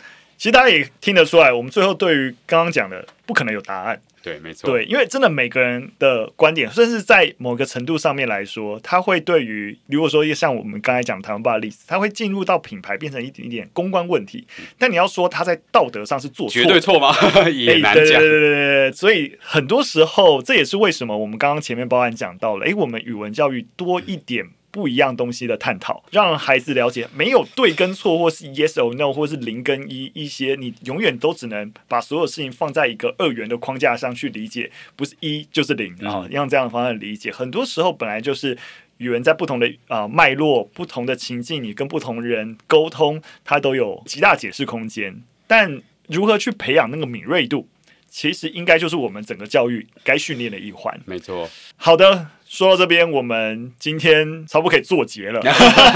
其实大家也听得出来，我们最后对于刚刚讲的不可能有答案。对，没错。对，因为真的每个人的观点，甚至在某个程度上面来说，他会对于如果说像我们刚才讲台湾吧的例子，他会进入到品牌变成一点一点公关问题。嗯、但你要说他在道德上是做错，绝对错吗？也难讲。对对对对对。所以很多时候，这也是为什么我们刚刚前面包含讲到了，哎，我们语文教育多一点。嗯不一样东西的探讨，让孩子了解没有对跟错，或是 yes or no，或是零跟一，一些你永远都只能把所有事情放在一个二元的框架上去理解，不是一就是零啊，用这样的方式理解。很多时候本来就是语文在不同的啊脉络、不同的情境，你跟不同人沟通，它都有极大解释空间。但如何去培养那个敏锐度，其实应该就是我们整个教育该训练的一环。没错。好的。说到这边，我们今天差不多可以做结了。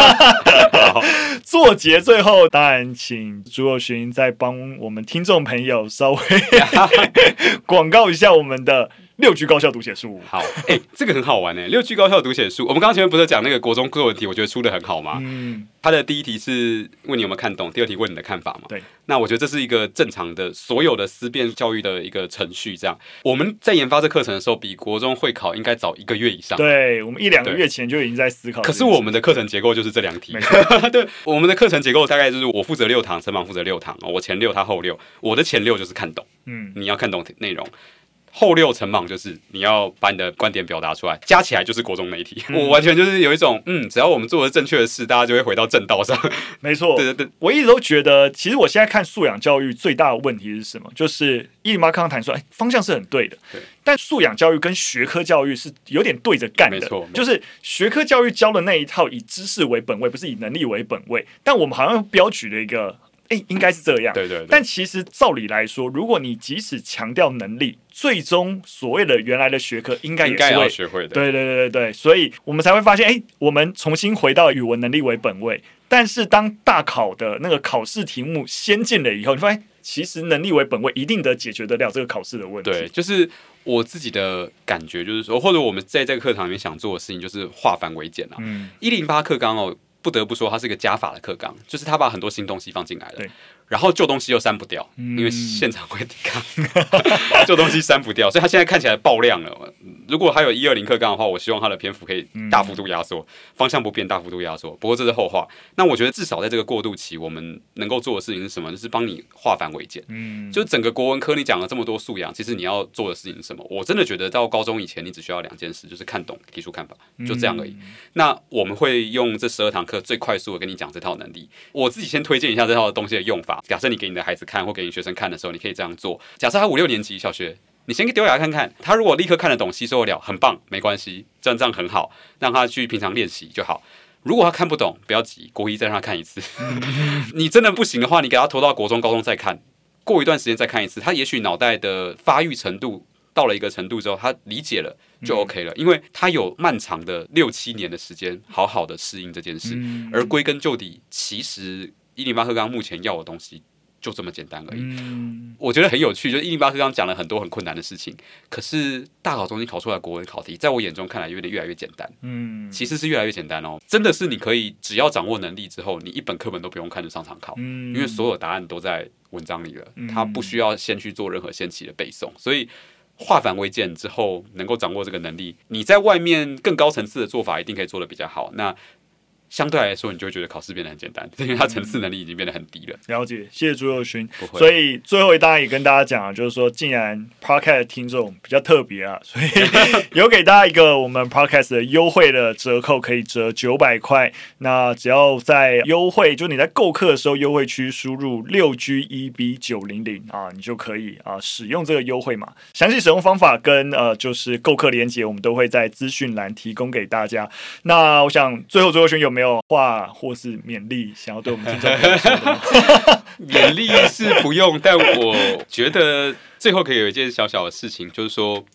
(laughs) (laughs) 做结最后，当然请朱若勋再帮我们听众朋友稍微 (laughs) 广告一下我们的。六句高效读写术，好，哎、欸，这个很好玩哎。六句高效读写术，我们刚刚前面不是讲那个国中作文题，我觉得出的很好吗？嗯，他的第一题是问你有没有看懂，第二题问你的看法嘛？对。那我觉得这是一个正常的所有的思辨教育的一个程序。这样，我们在研发这课程的时候，比国中会考应该早一个月以上。对，我们一两个月前就已经在思考。可是我们的课程结构就是这两题。(laughs) 对，我们的课程结构大概就是我负责六堂，陈芒负责六堂，我前六，他后六。我的前六就是看懂，嗯，你要看懂内容。后六层莽就是你要把你的观点表达出来，加起来就是国中媒体。嗯、我完全就是有一种，嗯，只要我们做的正确的事，大家就会回到正道上。(laughs) 没错，对对对，我一直都觉得，其实我现在看素养教育最大的问题是什么？就是一零八刚刚谈说，哎，方向是很对的，对，但素养教育跟学科教育是有点对着干的。没错，就是学科教育教的那一套以知识为本位，不是以能力为本位。但我们好像标举了一个。哎，应该是这样。对对对。但其实照理来说，如果你即使强调能力，最终所谓的原来的学科应该也是会要学会的。对对对对对，所以我们才会发现，哎，我们重新回到语文能力为本位。但是当大考的那个考试题目先进了以后，你发现其实能力为本位一定得解决得了这个考试的问题。对，就是我自己的感觉，就是说，或者我们在这个课堂里面想做的事情，就是化繁为简啊。嗯。一零八课纲哦。不得不说，它是一个加法的课纲，就是他把很多新东西放进来了，对然后旧东西又删不掉，嗯、因为现场会抵抗，(laughs) 旧东西删不掉，所以它现在看起来爆量了。如果还有一二零课纲的话，我希望它的篇幅可以大幅度压缩，嗯、方向不变，大幅度压缩。不过这是后话。那我觉得至少在这个过渡期，我们能够做的事情是什么？就是帮你化繁为简。嗯，就整个国文科，你讲了这么多素养，其实你要做的事情是什么？我真的觉得到高中以前，你只需要两件事，就是看懂、提出看法，就这样而已。嗯、那我们会用这十二堂课最快速的跟你讲这套能力。我自己先推荐一下这套东西的用法。假设你给你的孩子看，或给你学生看的时候，你可以这样做。假设他五六年级小学。你先给丢给他看看，他如果立刻看得懂、吸收得了，很棒，没关系，这样这样很好，让他去平常练习就好。如果他看不懂，不要急，国一再让他看一次。(laughs) 你真的不行的话，你给他拖到国中、高中再看，过一段时间再看一次，他也许脑袋的发育程度到了一个程度之后，他理解了就 OK 了，因为他有漫长的六七年的时间，好好的适应这件事。而归根究底，其实一零八课纲目前要的东西。就这么简单而已。嗯，我觉得很有趣，就是一零八课纲讲了很多很困难的事情，可是大考中心考出来的国文考题，在我眼中看来有点越来越简单。嗯，其实是越来越简单哦，真的是你可以只要掌握能力之后，你一本课本都不用看就上场考，嗯，因为所有答案都在文章里了，它不需要先去做任何先期的背诵，所以化繁为简之后，能够掌握这个能力，你在外面更高层次的做法一定可以做得比较好。那相对来说，你就会觉得考试变得很简单，因为它层次能力已经变得很低了。了解，谢谢朱佑勋。所以最后一大家也跟大家讲啊，就是说，既然 Podcast 听众比较特别啊，所以 (laughs) 有给大家一个我们 Podcast 的优惠的折扣，可以折九百块。那只要在优惠，就你在购课的时候，优惠区输入六 G 一 B 九零零啊，你就可以啊使用这个优惠码。详细使用方法跟呃就是购课链接，我们都会在资讯栏提供给大家。那我想最后朱佑勋有没有？有话或是勉励想要对我们听众朋友说的吗？勉励是不用，但我觉得最后可以有一件小小的事情，就是说，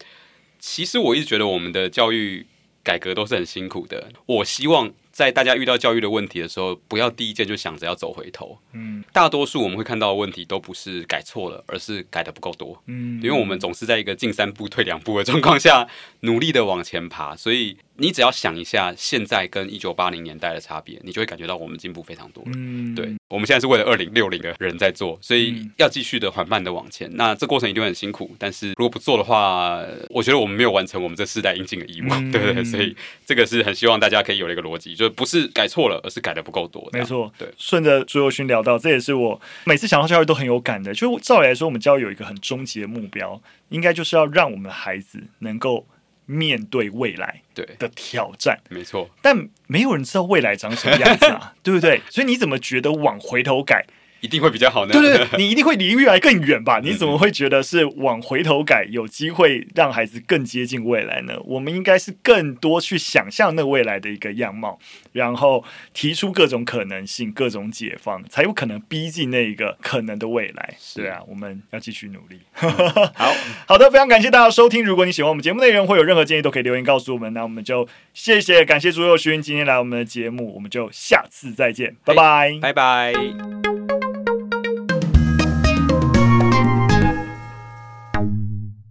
其实我一直觉得我们的教育改革都是很辛苦的。我希望。在大家遇到教育的问题的时候，不要第一件就想着要走回头。嗯，大多数我们会看到的问题都不是改错了，而是改的不够多。嗯，因为我们总是在一个进三步退两步的状况下努力的往前爬，所以。你只要想一下，现在跟一九八零年代的差别，你就会感觉到我们进步非常多。嗯，对，我们现在是为了二零六零的人在做，所以要继续的缓慢的往前。那这过程一定会很辛苦，但是如果不做的话，我觉得我们没有完成我们这世代应尽的义务，嗯、对不对？所以这个是很希望大家可以有一个逻辑，就是不是改错了，而是改的不够多。没错，对。顺着朱宥勋聊到，这也是我每次想到教育都很有感的。就照理来说，我们教育有一个很终极的目标，应该就是要让我们的孩子能够。面对未来对的挑战，没错，但没有人知道未来长什么样子啊，(laughs) 对不对？所以你怎么觉得往回头改？一定会比较好呢。对对，(laughs) 你一定会离未来更远吧？你怎么会觉得是往回头改有机会让孩子更接近未来呢？我们应该是更多去想象那未来的一个样貌，然后提出各种可能性、各种解放，才有可能逼近那一个可能的未来。对啊，我们要继续努力。好 (laughs) 好的，非常感谢大家收听。如果你喜欢我们节目内容，或有任何建议，都可以留言告诉我们。那我们就谢谢，感谢朱佑勋今天来我们的节目，我们就下次再见，拜拜，拜拜。